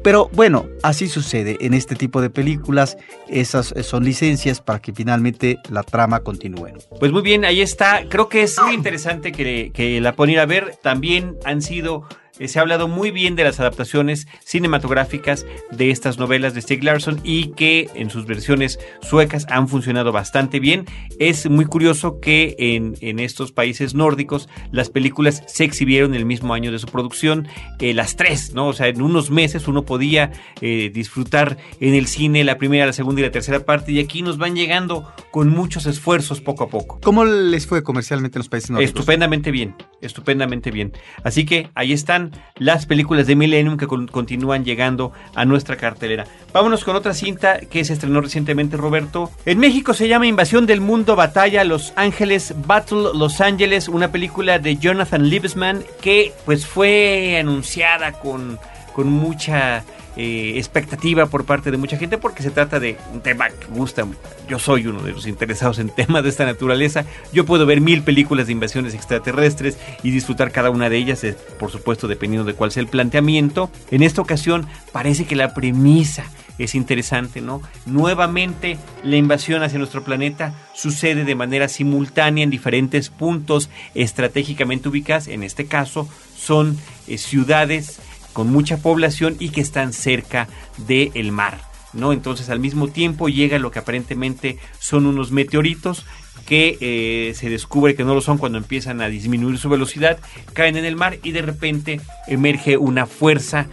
Pero bueno, así sucede en este tipo de películas. Esas son licencias para que finalmente la trama continúe. Pues muy bien, ahí está. Creo que es muy interesante que, que la ir a ver. También han sido eh, se ha hablado muy bien de las adaptaciones cinematográficas de estas novelas de Stieg Larsson y que en sus versiones suecas han funcionado bastante bien. Es muy curioso que en, en estos países nórdicos las películas se exhibieron el mismo año de su producción, eh, las tres, ¿no? O sea, en unos meses uno podía eh, disfrutar en el cine la primera, la segunda y la tercera parte y aquí nos van llegando con muchos esfuerzos poco a poco. ¿Cómo les fue comercialmente en los países nórdicos? Estupendamente bien, estupendamente bien. Así que ahí están las películas de Millennium que continúan llegando a nuestra cartelera. Vámonos con otra cinta que se estrenó recientemente, Roberto. En México se llama Invasión del Mundo Batalla Los Ángeles Battle Los Ángeles, una película de Jonathan Liebesman que pues fue anunciada con, con mucha eh, expectativa por parte de mucha gente porque se trata de un tema que gusta. Yo soy uno de los interesados en temas de esta naturaleza. Yo puedo ver mil películas de invasiones extraterrestres y disfrutar cada una de ellas, eh, por supuesto dependiendo de cuál sea el planteamiento. En esta ocasión parece que la premisa es interesante, ¿no? Nuevamente la invasión hacia nuestro planeta sucede de manera simultánea en diferentes puntos estratégicamente ubicados. En este caso son eh, ciudades con mucha población y que están cerca del mar. ¿no? Entonces al mismo tiempo llega lo que aparentemente son unos meteoritos que eh, se descubre que no lo son cuando empiezan a disminuir su velocidad, caen en el mar y de repente emerge una fuerza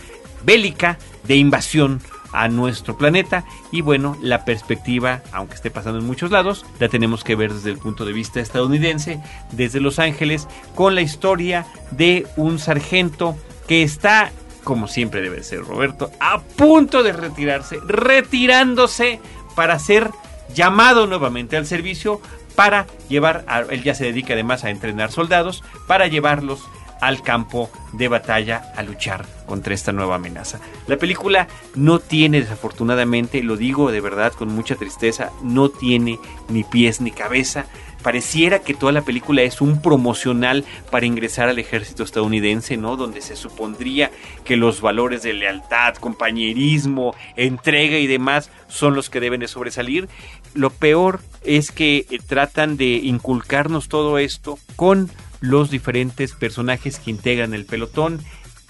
bélica de invasión a nuestro planeta y bueno, la perspectiva, aunque esté pasando en muchos lados, la tenemos que ver desde el punto de vista estadounidense, desde Los Ángeles, con la historia de un sargento que está como siempre debe ser Roberto, a punto de retirarse, retirándose para ser llamado nuevamente al servicio para llevar, él ya se dedica además a entrenar soldados, para llevarlos al campo de batalla a luchar contra esta nueva amenaza. La película no tiene desafortunadamente, lo digo de verdad con mucha tristeza, no tiene ni pies ni cabeza pareciera que toda la película es un promocional para ingresar al ejército estadounidense, ¿no? Donde se supondría que los valores de lealtad, compañerismo, entrega y demás son los que deben de sobresalir. Lo peor es que eh, tratan de inculcarnos todo esto con los diferentes personajes que integran el pelotón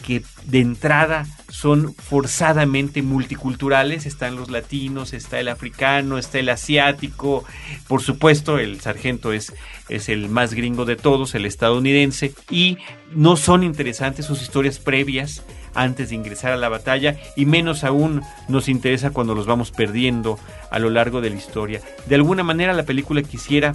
que de entrada son forzadamente multiculturales. Están los latinos, está el africano, está el asiático. Por supuesto, el sargento es, es el más gringo de todos, el estadounidense. Y no son interesantes sus historias previas antes de ingresar a la batalla y menos aún nos interesa cuando los vamos perdiendo a lo largo de la historia. De alguna manera la película quisiera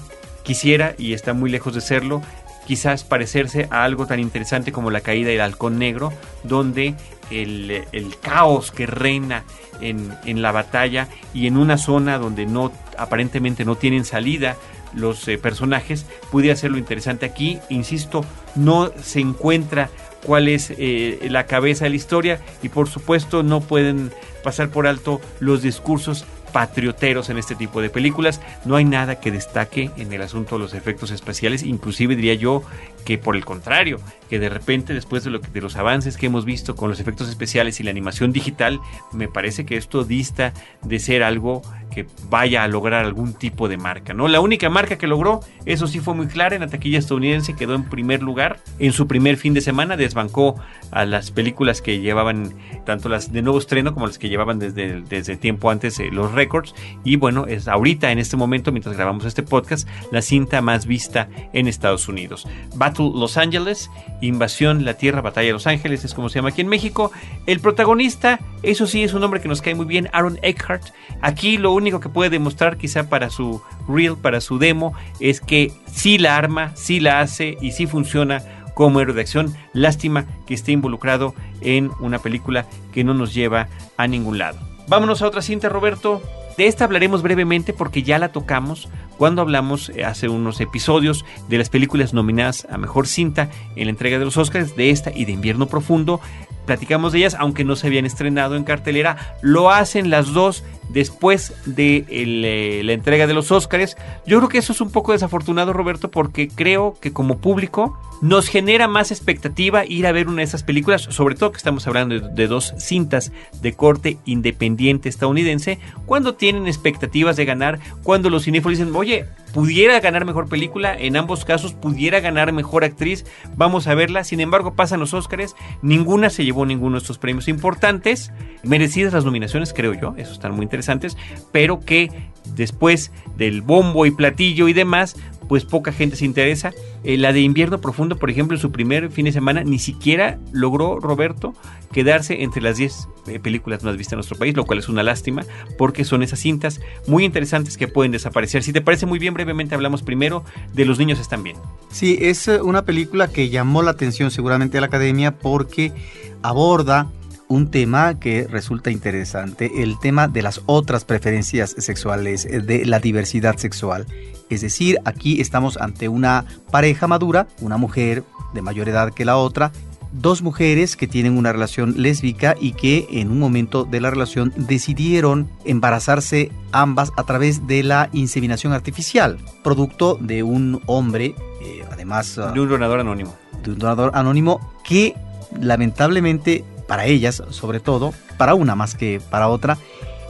quisiera, y está muy lejos de serlo, quizás parecerse a algo tan interesante como la caída del halcón negro, donde el, caos que reina en, la batalla y en una zona donde no aparentemente no tienen salida los eh, personajes, pudiera ser lo interesante aquí. Insisto, no se encuentra cuál es eh, la cabeza de la historia y por supuesto no pueden pasar por alto los discursos patrioteros en este tipo de películas. No hay nada que destaque en el asunto de los efectos especiales, inclusive diría yo que por el contrario, que de repente después de, lo que, de los avances que hemos visto con los efectos especiales y la animación digital, me parece que esto dista de ser algo que vaya a lograr algún tipo de marca, ¿no? La única marca que logró, eso sí fue muy clara, en la taquilla estadounidense quedó en primer lugar, en su primer fin de semana desbancó a las películas que llevaban, tanto las de nuevo estreno como las que llevaban desde, desde tiempo antes eh, los récords, y bueno, es ahorita en este momento, mientras grabamos este podcast, la cinta más vista en Estados Unidos. Battle Los Angeles, Invasión La Tierra, Batalla de Los Ángeles, es como se llama aquí en México. El protagonista, eso sí, es un hombre que nos cae muy bien, Aaron Eckhart. Aquí lo único que puede demostrar quizá para su reel, para su demo, es que sí la arma, sí la hace y sí funciona como héroe de acción. Lástima que esté involucrado en una película que no nos lleva a ningún lado. Vámonos a otra cinta, Roberto. De esta hablaremos brevemente porque ya la tocamos cuando hablamos eh, hace unos episodios de las películas nominadas a Mejor Cinta en la entrega de los Oscars, de esta y de Invierno Profundo. Platicamos de ellas, aunque no se habían estrenado en cartelera, lo hacen las dos después de eh, la entrega de los Oscars. Yo creo que eso es un poco desafortunado, Roberto, porque creo que como público nos genera más expectativa ir a ver una de esas películas, sobre todo que estamos hablando de, dos cintas de corte independiente estadounidense, cuando tienen expectativas de ganar, cuando los cinéfilos dicen, oye, pudiera ganar mejor película, en ambos casos pudiera ganar mejor actriz, vamos a verla, sin embargo pasan los Oscars, ninguna se llevó ninguno de estos premios importantes, merecidas las nominaciones, creo yo, eso están muy pero que después del bombo y platillo y demás, pues poca gente se interesa. Eh, la de Invierno Profundo, por ejemplo, en su primer fin de semana ni siquiera logró Roberto quedarse entre las 10 eh, películas más vistas en nuestro país, lo cual es una lástima porque son esas cintas muy interesantes que pueden desaparecer. Si te parece muy bien, brevemente hablamos primero de Los niños están bien. Sí, es eh, una película que llamó la atención seguramente a la academia porque aborda un tema que resulta interesante, el tema de las otras preferencias sexuales, de la diversidad sexual. Es decir, aquí estamos ante una pareja madura, una mujer de mayor edad que la otra, dos mujeres que tienen una relación lésbica y que en un momento de la relación decidieron embarazarse ambas a través de la inseminación artificial, producto de un hombre, eh, además... De un donador anónimo. De un donador anónimo que lamentablemente para ellas, sobre todo, para una más que para otra,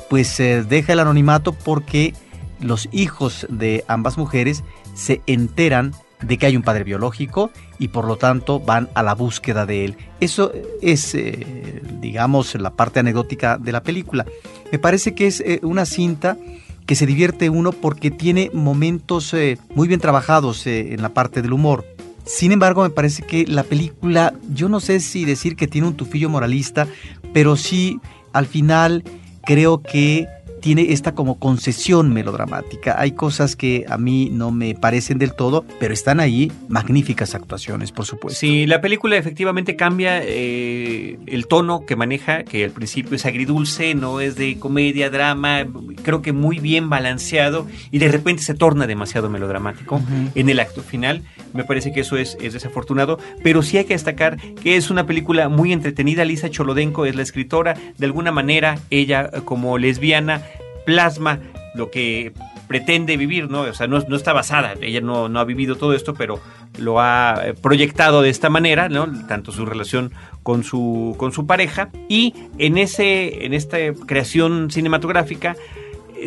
pues deja el anonimato porque los hijos de ambas mujeres se enteran de que hay un padre biológico y por lo tanto van a la búsqueda de él. Eso es, eh, digamos, la parte anecdótica de la película. Me parece que es eh, una cinta que se divierte uno porque tiene momentos eh, muy bien trabajados en la parte del humor. Sin embargo, me parece que la película, yo no sé si decir que tiene un tufillo moralista, pero sí al final creo que tiene esta como concesión melodramática. Hay cosas que a mí no me parecen del todo, pero están ahí magníficas actuaciones, por supuesto. Sí, la película efectivamente cambia eh, el tono que maneja, que al principio es agridulce, no es de comedia, drama, creo que muy bien balanceado y de repente se torna demasiado melodramático en el acto final Me parece que eso es, es desafortunado, pero sí hay que destacar que es una película muy entretenida. Lisa Cholodenko es la escritora. De alguna manera, ella como lesbiana plasma lo que pretende vivir, ¿no? O sea, no, está basada, ella no, no, ha vivido todo esto, pero lo ha eh, proyectado de esta manera, ¿no? Tanto su relación con su, con su pareja y en, ese, en esta creación cinematográfica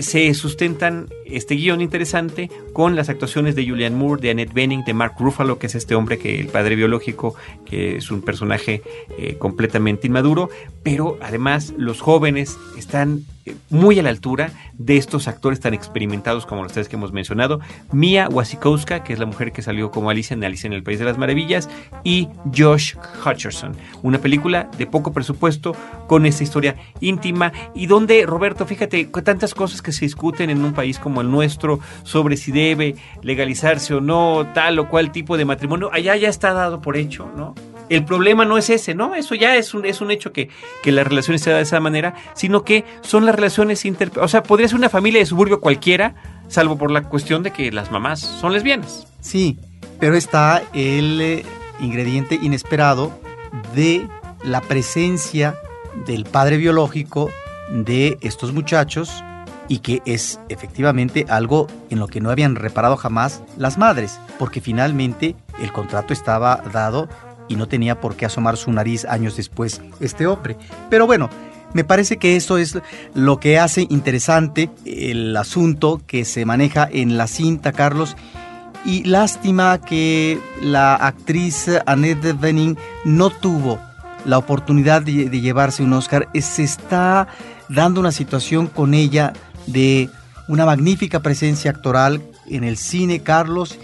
se sustentan este guion interesante con las actuaciones de Julianne Moore, de Annette Bening, de Mark Ruffalo, que es este hombre que el padre biológico, que es un personaje eh, completamente inmaduro, pero además los jóvenes están eh, muy a la altura de estos actores tan experimentados como los tres que hemos mencionado. Mia Wasikowska, que es la mujer que salió como Alicia en Alicia en el País de las Maravillas, y Josh Hutcherson. Una película de poco presupuesto con esta historia íntima y donde, Roberto, fíjate, tantas cosas que se discuten en un país como el nuestro sobre si debe legalizarse o no tal o cual tipo de matrimonio, allá ya está dado por hecho, ¿no? El problema no es ese, ¿no? Eso ya es un, es un hecho que, que las relaciones se dan de esa manera, sino que son las relaciones inter... O sea, podría ser una familia de suburbio cualquiera, salvo por la cuestión de que las mamás son lesbianas. Sí, pero está el eh, ingrediente inesperado de la presencia del padre biológico de estos muchachos y que es efectivamente algo en lo que no habían reparado jamás las madres, porque finalmente el contrato estaba dado y no tenía por qué asomar su nariz años después este hombre. Pero bueno, me parece que eso es lo que hace interesante el asunto que se maneja en la cinta, Carlos. Y lástima que la actriz Annette Bening no tuvo la oportunidad de, de, llevarse un Oscar. Se está dando una situación con ella de una magnífica presencia actoral en el cine, Carlos,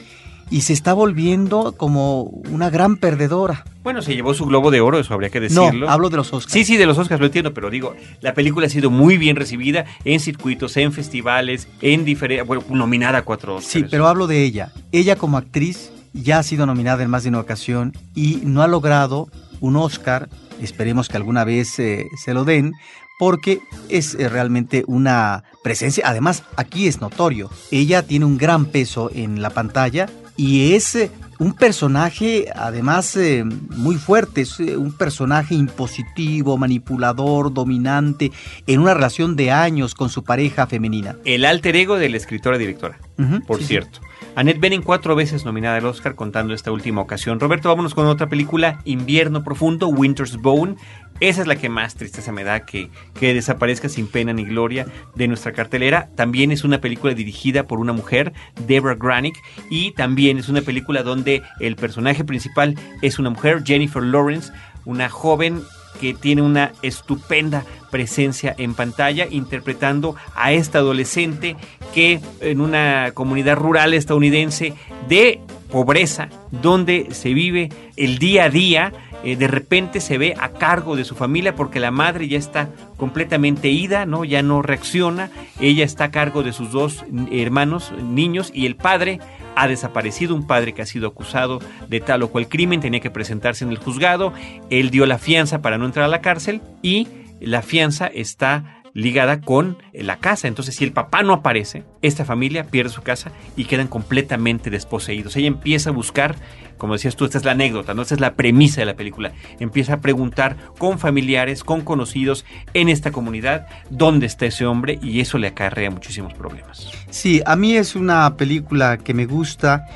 y se está volviendo como una gran perdedora. Bueno, se llevó su globo de oro, eso habría que decirlo. No, hablo de los Oscars. Sí, sí, de los Oscars lo entiendo, pero digo, la película ha sido muy bien recibida en circuitos, en festivales, en diferentes, bueno, nominada a cuatro Oscars. Sí, pero hablo de ella. Ella como actriz ya ha sido nominada en más de una ocasión y no ha logrado un Oscar. Esperemos que alguna vez eh, se lo den, porque es eh, realmente una presencia. Además, aquí es notorio. Ella tiene un gran peso en la pantalla y es eh, un personaje además eh, muy fuerte, es eh, un personaje impositivo, manipulador, dominante, en una relación de años con su pareja femenina. El alter ego de la escritora directora, por cierto. Annette Bening cuatro veces nominada al Oscar contando esta última ocasión. Roberto, vámonos con otra película, Invierno Profundo, Winter's Bone. Esa es la que más tristeza me da que, que desaparezca sin pena ni gloria de nuestra cartelera. También es una película dirigida por una mujer, Deborah Granick, y también es una película donde el personaje principal es una mujer, Jennifer Lawrence, una joven que tiene una estupenda presencia en pantalla interpretando a esta adolescente que en una comunidad rural estadounidense de pobreza, donde se vive el día a día, eh, de repente se ve a cargo de su familia porque la madre ya está completamente ida, ¿no? Ya no reacciona, ella está a cargo de sus dos hermanos, niños, y el padre ha desaparecido, un padre que ha sido acusado de tal o cual crimen, tenía que presentarse en el juzgado, él dio la fianza para no entrar a la cárcel y la fianza está ligada con la casa. Entonces, si el papá no aparece, esta familia pierde su casa y quedan completamente desposeídos. Ella empieza a buscar, como decías tú, esta es la anécdota, ¿no? Esta es la premisa de la película. Empieza a preguntar con familiares, con conocidos en esta comunidad dónde está ese hombre y eso le acarrea muchísimos problemas. Sí, a mí es una película que me gusta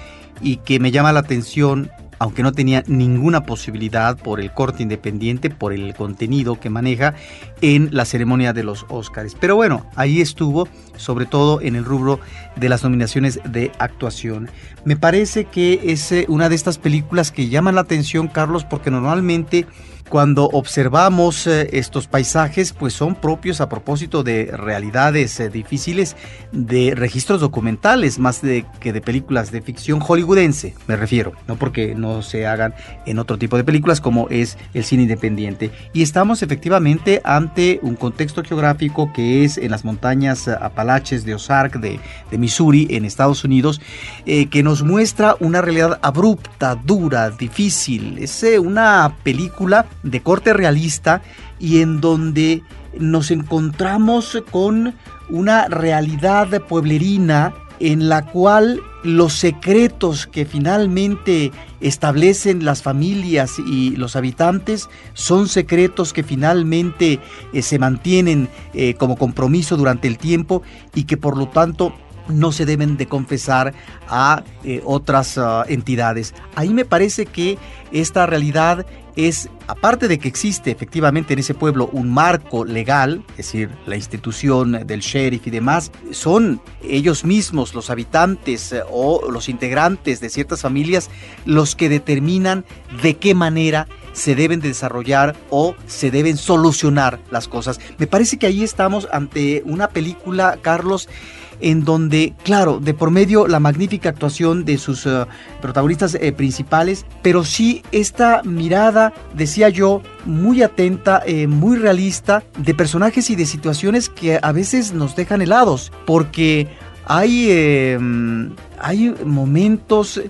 y que me llama la atención aunque no tenía ninguna posibilidad por el corte independiente, por el contenido que maneja en la ceremonia de los Oscars. Pero bueno, ahí estuvo, sobre todo en el rubro de las nominaciones de actuación. Me parece que es eh, una de estas películas que llaman la atención, Carlos, porque normalmente cuando observamos eh, estos paisajes, pues son propios a propósito de realidades eh, difíciles de registros documentales, más de que de películas de ficción hollywoodense, me refiero, no porque no se hagan en otro tipo de películas como es el cine independiente. Y estamos efectivamente ante un contexto geográfico que es en las montañas eh, Apalaches de Ozark, de, Missouri, en Estados Unidos, que nos muestra una realidad abrupta, dura, difícil. Es una película de corte realista y en donde nos encontramos con una realidad pueblerina en la cual los secretos que finalmente establecen las familias y los habitantes son secretos que finalmente eh, se mantienen eh, como compromiso durante el tiempo y que por lo tanto no se deben de confesar a eh, otras ah, entidades. Ahí me parece que esta realidad es, aparte de que existe efectivamente en ese pueblo un marco legal, es decir, la institución del sheriff y demás, son ellos mismos, los habitantes eh, o los integrantes de ciertas familias, los que determinan de qué manera se deben desarrollar o se deben solucionar las cosas. Me parece que ahí estamos ante una película, Carlos, en donde, claro, de por medio la magnífica actuación de sus eh, protagonistas eh, principales, pero sí esta mirada, decía yo, muy atenta, eh, muy realista, de personajes y de situaciones que a veces nos dejan helados, porque hay, hay momentos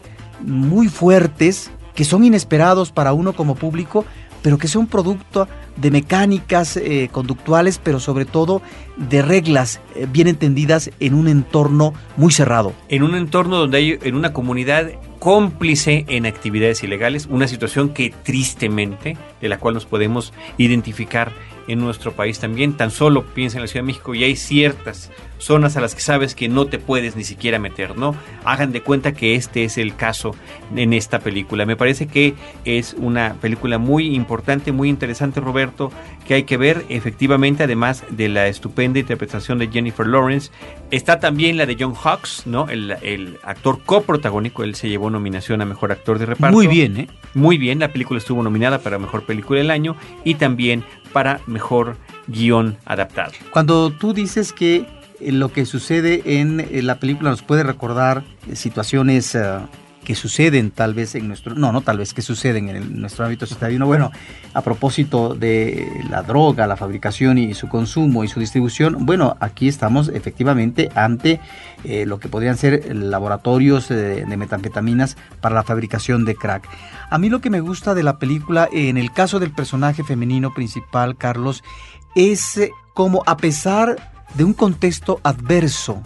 muy fuertes que son inesperados para uno como público, pero que son producto de mecánicas eh, conductuales, pero sobre todo de reglas eh, bien entendidas en un entorno muy cerrado. En un entorno donde hay en una comunidad cómplice en actividades ilegales, una situación que tristemente, de la cual nos podemos identificar en nuestro país también, tan solo piensa en la Ciudad de México y hay ciertas zonas a las que sabes que no te puedes ni siquiera meter, ¿no? Hagan de cuenta que este es el caso en esta película. Me parece que es una película muy importante, muy interesante, Roberto, que hay que ver efectivamente, además de la estupenda interpretación de Jennifer Lawrence. Está también la de John Hawks, ¿no? El, el actor coprotagónico, él se llevó nominación a Mejor Actor de Reparto. Muy bien, ¿eh? Muy bien, la película estuvo nominada para Mejor Película del Año y también para Mejor Guión Adaptado. Cuando tú dices que lo que sucede en la película nos puede recordar situaciones eh, que suceden tal vez en nuestro, no, no tal vez, que suceden en nuestro ámbito citadino. Bueno, a propósito de la droga, la fabricación y su consumo y su distribución, bueno, aquí estamos efectivamente ante eh, lo que podrían ser laboratorios de, de metanfetaminas para la fabricación de crack. A mí lo que me gusta de la película, en el caso del personaje femenino principal, Carlos, es eh, como a pesar de un contexto adverso,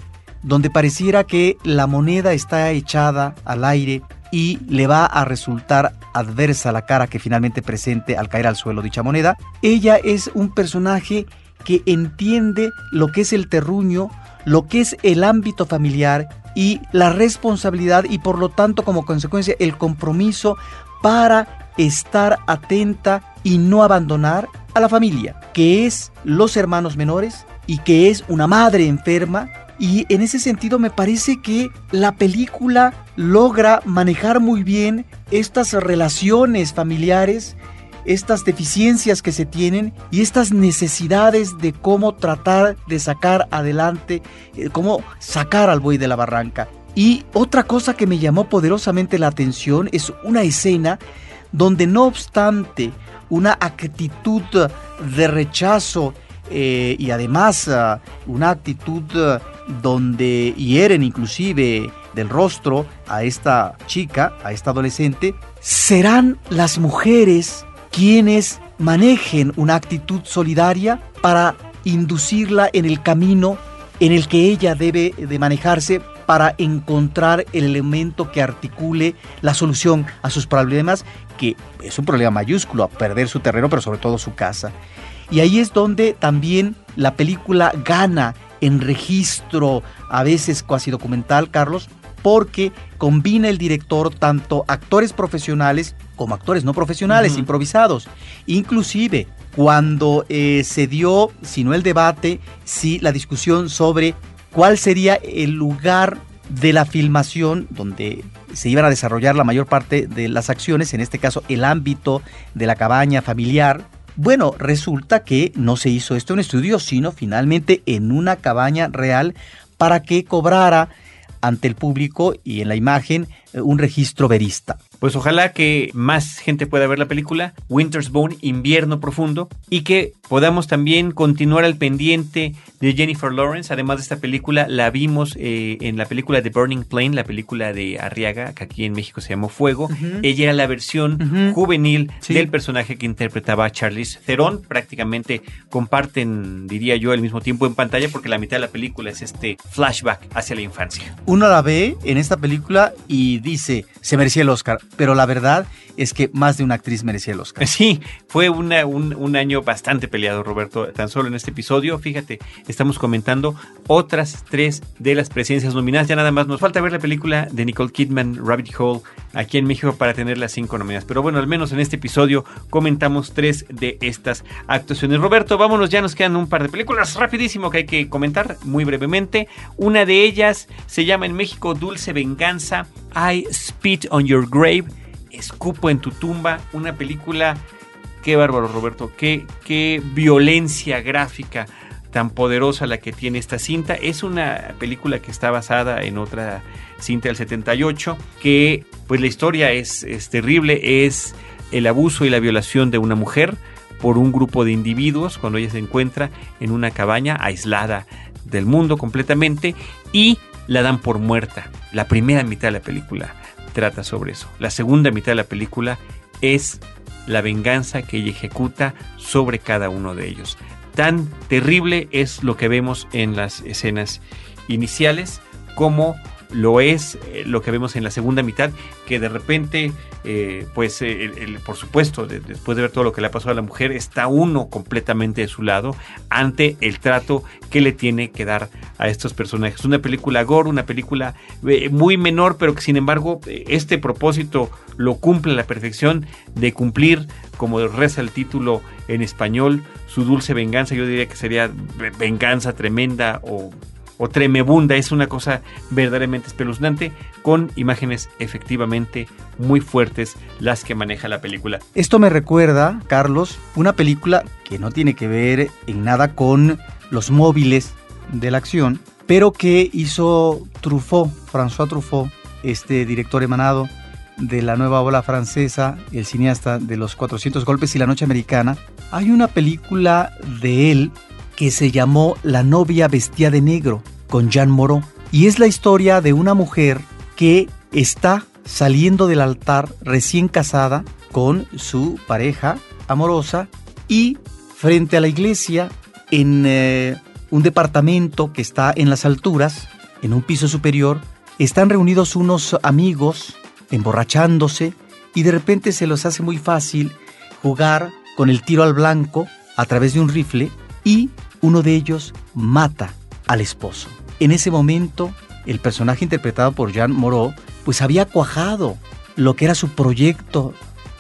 donde pareciera que la moneda está echada al aire y le va a resultar adversa la cara que finalmente presente al caer al suelo dicha moneda, ella es un personaje que entiende lo que es el terruño, lo que es el ámbito familiar y la responsabilidad y por lo tanto como consecuencia el compromiso para estar atenta y no abandonar a la familia, que es los hermanos menores, y que es una madre enferma. Y en ese sentido me parece que la película logra manejar muy bien estas relaciones familiares, estas deficiencias que se tienen y estas necesidades de cómo tratar de sacar adelante, eh, cómo sacar al buey de la barranca. Y otra cosa que me llamó poderosamente la atención es una escena donde no obstante una actitud de rechazo eh, y además ah, una actitud ah, donde hieren inclusive del rostro a esta chica, a esta adolescente, serán las mujeres quienes manejen una actitud solidaria para inducirla en el camino en el que ella debe de manejarse para encontrar el elemento que articule la solución a sus problemas, que es un problema mayúsculo, a perder su terreno, pero sobre todo su casa. Y ahí es donde también la película gana en registro, a veces cuasi documental, Carlos, porque combina el director tanto actores profesionales como actores no profesionales, improvisados. Inclusive cuando eh, se dio, si no el debate, sí la discusión sobre cuál sería el lugar de la filmación donde se iban a desarrollar la mayor parte de las acciones, en este caso el ámbito de la cabaña familiar, bueno, resulta que no se hizo esto en estudio, sino finalmente en una cabaña real para que cobrara ante el público y en la imagen eh, un registro verista. Pues ojalá que más gente pueda ver la película Winter's Bone, Invierno Profundo, y que podamos también continuar al pendiente de Jennifer Lawrence. Además de esta película, la vimos eh, en la película The Burning Plane, la película de Arriaga, que aquí en México se llamó Fuego. Ella era la versión juvenil del personaje que interpretaba a Charlize Theron. Prácticamente comparten, diría yo, al mismo tiempo en pantalla porque la mitad de la película es este flashback hacia la infancia. Uno la ve en esta película y dice, se merecía el Oscar, pero la verdad es que más de una actriz merecía el Oscar. Sí, fue un, un, año bastante peleado, Roberto. Tan solo en este episodio, fíjate, estamos comentando otras tres de las presencias nominadas. Ya nada más nos falta ver la película de Nicole Kidman, Rabbit Hole, aquí en México para tener las cinco nominadas. Pero bueno, al menos en este episodio comentamos tres de estas actuaciones. Roberto, vámonos, ya nos quedan un par de películas rapidísimo que hay que comentar muy brevemente. Una de ellas se llama en México Dulce Venganza, I Spit on Your Grave Escupo en tu tumba, una película, qué bárbaro Roberto, qué, qué violencia gráfica tan poderosa la que tiene esta cinta. Es una película que está basada en otra cinta del 78, que pues la historia es, es terrible, es el abuso y la violación de una mujer por un grupo de individuos cuando ella se encuentra en una cabaña aislada del mundo completamente y la dan por muerta. La primera mitad de la película trata sobre eso. La segunda mitad de la película es la venganza que ella ejecuta sobre cada uno de ellos. Tan terrible es lo que vemos en las escenas iniciales como lo es eh, lo que vemos en la segunda mitad, que de repente, eh, pues, eh, por supuesto, después de ver todo lo que le ha pasado a la mujer, está uno completamente de su lado ante el trato que le tiene que dar a estos personajes. Una película gore, una película muy menor, pero que sin embargo este propósito lo cumple a la perfección de cumplir, como reza el título en español, su dulce venganza. Yo diría que sería venganza tremenda o o tremebunda, es una cosa verdaderamente espeluznante, con imágenes efectivamente muy fuertes las que maneja la película. Esto me recuerda, Carlos, una película que no tiene que ver en nada con los móviles de la acción, pero que hizo Truffaut, François Truffaut, este director emanado de la nueva ola francesa, el cineasta de los 400 golpes y la noche americana. Hay una película de él que se llamó La novia vestida de negro con Jean Moreau. Y es la historia de una mujer que está saliendo del altar recién casada con su pareja amorosa y frente a la iglesia en eh, un departamento que está en las alturas, en un piso superior, están reunidos unos amigos emborrachándose y de repente se les hace muy fácil jugar con el tiro al blanco a través de un rifle y uno de ellos mata al esposo. En ese momento, el personaje interpretado por Jean Moreau, pues había cuajado lo que era su proyecto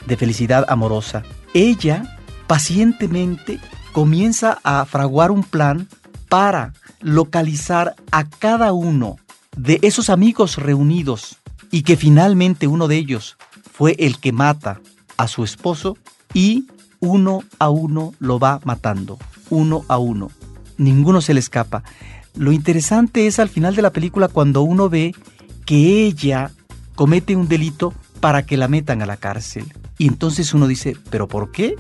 de felicidad amorosa. Ella pacientemente comienza a fraguar un plan para localizar a cada uno de esos amigos reunidos y que finalmente uno de ellos fue el que mata a su esposo y uno a uno lo va matando, uno a uno ninguno se le escapa. Lo interesante es al final de la película cuando uno ve que ella comete un delito para que la metan a la cárcel. Y entonces uno dice, ¿pero por qué?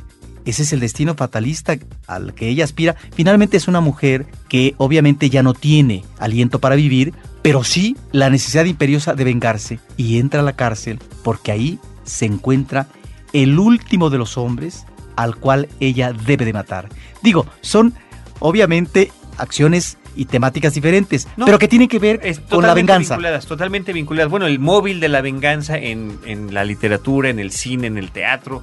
Ese es el destino fatalista al que ella aspira. Finalmente es una mujer que obviamente ya no tiene aliento para vivir, pero sí la necesidad imperiosa de vengarse. Y entra a la cárcel porque ahí se encuentra el último de los hombres al cual ella debe de matar. Digo, son obviamente acciones y temáticas diferentes, pero que tienen que ver con la venganza. Vinculadas, totalmente vinculadas. Bueno, el móvil de la venganza en, en la literatura, en el cine, en el teatro,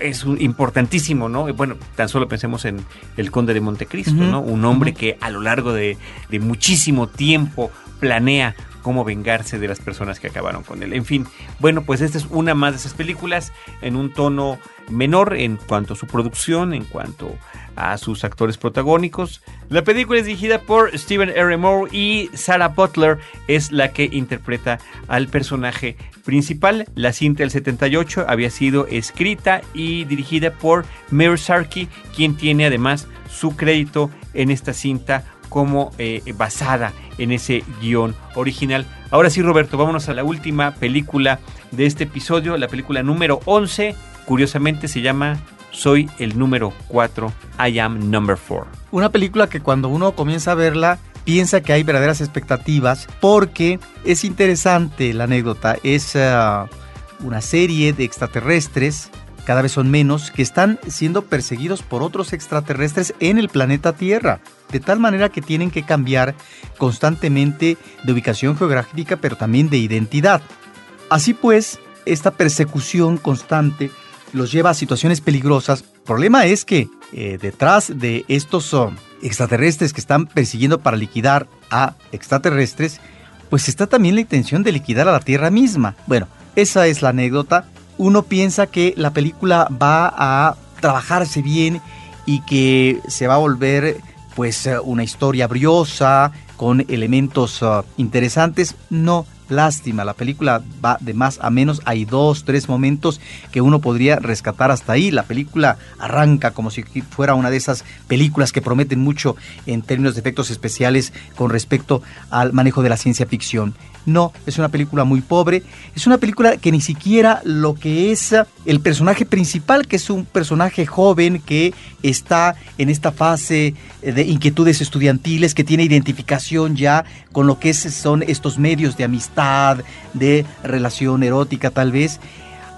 es importantísimo, ¿no? Bueno, tan solo pensemos en el Conde de Montecristo, ¿no? Un hombre que a lo largo de, de muchísimo tiempo planea cómo vengarse de las personas que acabaron con él. En fin, bueno, pues esta es una más de esas películas en un tono menor en cuanto a su producción, en cuanto a sus actores protagónicos. La película es dirigida por Stephen R. Moore y Sarah Butler es la que interpreta al personaje principal. La cinta del 78 había sido escrita y dirigida por Mary Sarkey, quien tiene además su crédito en esta cinta como eh, basada en ese guion original. Ahora sí, Roberto, vámonos a la última película de este episodio, la película número 11. Curiosamente se llama Soy el número 4, I am number 4. Una película que cuando uno comienza a verla piensa que hay verdaderas expectativas porque es interesante la anécdota. Es uh, una serie de extraterrestres, cada vez son menos, que están siendo perseguidos por otros extraterrestres en el planeta Tierra. De tal manera que tienen que cambiar constantemente de ubicación geográfica, pero también de identidad. Así pues, esta persecución constante los lleva a situaciones peligrosas. El problema es que eh, detrás de estos oh, extraterrestres que están persiguiendo para liquidar a extraterrestres, pues está también la intención de liquidar a la Tierra misma. Bueno, esa es la anécdota. Uno piensa que la película va a trabajarse bien y que se va a volver pues una historia briosa con elementos uh, interesantes. No, Lástima, la película va de más a menos. Hay dos, tres momentos que uno podría rescatar hasta ahí. La película arranca como si fuera una de esas películas que prometen mucho en términos de efectos especiales con respecto al manejo de la ciencia ficción. No, es una película muy pobre. Es una película que ni siquiera lo que es el personaje principal, que es un personaje joven que está en esta fase de inquietudes estudiantiles, que tiene identificación ya con lo que son estos medios de amistad, de relación erótica tal vez.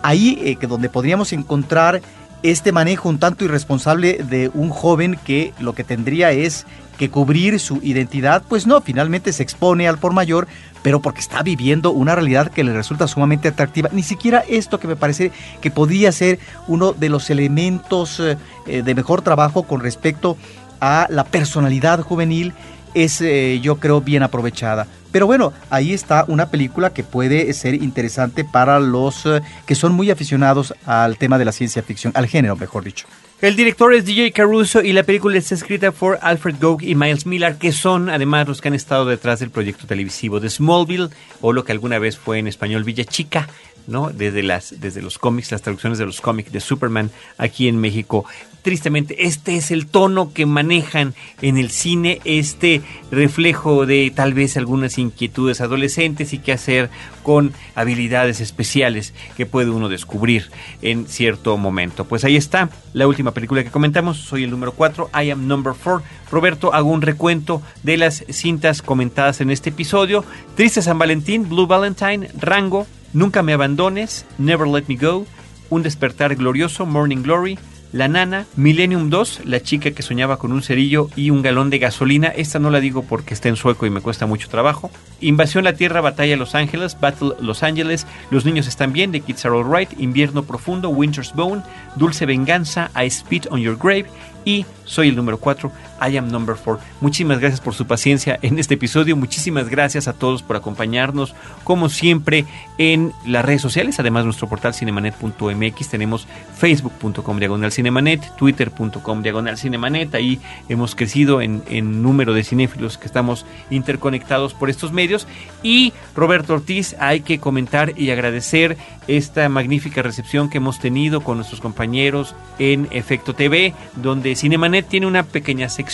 Ahí eh, que donde podríamos encontrar este manejo un tanto irresponsable de un joven que lo que tendría es que cubrir su identidad, pues no, finalmente se expone al por mayor, pero porque está viviendo una realidad que le resulta sumamente atractiva. Ni siquiera esto que me parece que podría ser uno de los elementos eh, de mejor trabajo con respecto a la personalidad juvenil es eh, yo creo bien aprovechada. Pero bueno, ahí está una película que puede ser interesante para los que son muy aficionados al tema de la ciencia ficción, al género, mejor dicho. El director es DJ Caruso y la película está escrita por Alfred Gough y Miles Miller, que son además los que han estado detrás del proyecto televisivo de Smallville, o lo que alguna vez fue en español Villa Chica, ¿no? Desde, las, desde los cómics, las traducciones de los cómics de Superman aquí en México tristemente, este es el tono que manejan en el cine, este reflejo de tal vez algunas inquietudes adolescentes y qué hacer con habilidades especiales que puede uno descubrir en cierto momento. Pues ahí está la última película que comentamos, soy el número 4, I am number 4. Roberto, hago un recuento de las cintas comentadas en este episodio. Triste San Valentín, Blue Valentine, Rango, Nunca me abandones, Never Let Me Go, Un despertar glorioso, Morning Glory, la Nana, Millennium 2, la chica que soñaba con un cerillo y un galón de gasolina. Esta no la digo porque está en sueco y me cuesta mucho trabajo. Invasión la Tierra, Batalla Los Ángeles, Battle Los Ángeles, Los niños están bien, The Kids Are Alright, Invierno Profundo, Winter's Bone, Dulce Venganza, I Spit on Your Grave y soy el número 4, I am number 4. Muchísimas gracias por su paciencia en este episodio, muchísimas gracias a todos por acompañarnos, como siempre, en las redes sociales, además nuestro portal cinemanet.mx, tenemos facebook.com diagonal cinemanet, twitter.com diagonal cinemanet, ahí hemos crecido en, en número de cinéfilos que estamos interconectados por estos medios, y Roberto Ortiz, hay que comentar y agradecer esta magnífica recepción que hemos tenido con nuestros compañeros en Efecto TV, donde Cinemanet tiene una pequeña sección,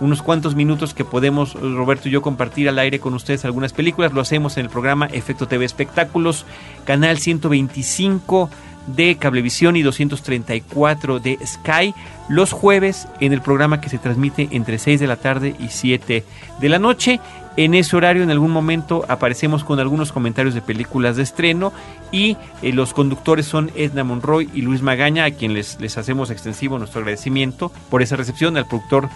unos cuantos minutos que podemos, Roberto y yo, compartir al aire con ustedes algunas películas. Lo hacemos en el programa Efecto TV Espectáculos, canal 125 de Cablevisión y 234 de Sky los jueves en el programa que se transmite entre 6 de la tarde y 7 de la noche. En ese horario en algún momento aparecemos con algunos comentarios de películas de estreno y eh, los conductores son Edna Monroy y Luis Magaña, a quien les, hacemos extensivo nuestro agradecimiento por esa recepción, al productor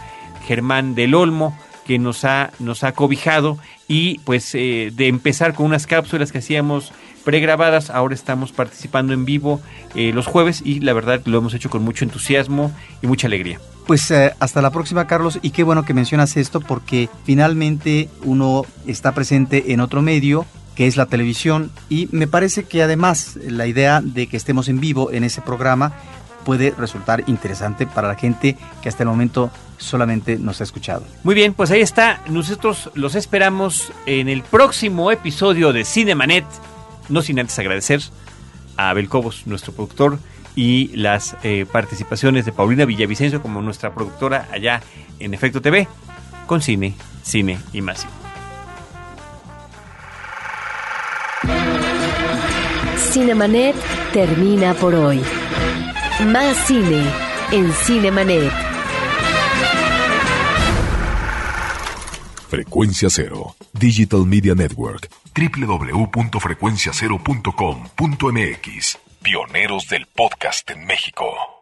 Germán del Olmo que nos ha, nos ha cobijado y pues eh, de empezar con unas cápsulas que hacíamos pregrabadas, ahora estamos participando en vivo eh, los jueves y la verdad lo hemos hecho con mucho entusiasmo y mucha alegría. Pues eh, hasta la próxima, Carlos, y qué bueno que mencionas esto porque finalmente uno está presente en otro medio que es la televisión y me parece que además la idea de que estemos en vivo en ese programa puede resultar interesante para la gente que hasta el momento solamente nos ha escuchado. Muy bien, pues ahí está. Nosotros los esperamos en el próximo episodio de Cinemanet. No sin antes agradecer a Abel Cobos, nuestro productor, y las eh, participaciones de Paulina Villavicencio como nuestra productora allá en Efecto TV. con cine, cine y más. Cinemanet termina por hoy. Más cine en Cinemanet. Frecuencia Cero, Digital Media Network, www.frecuenciacero.com.mx. Pioneros del podcast en México.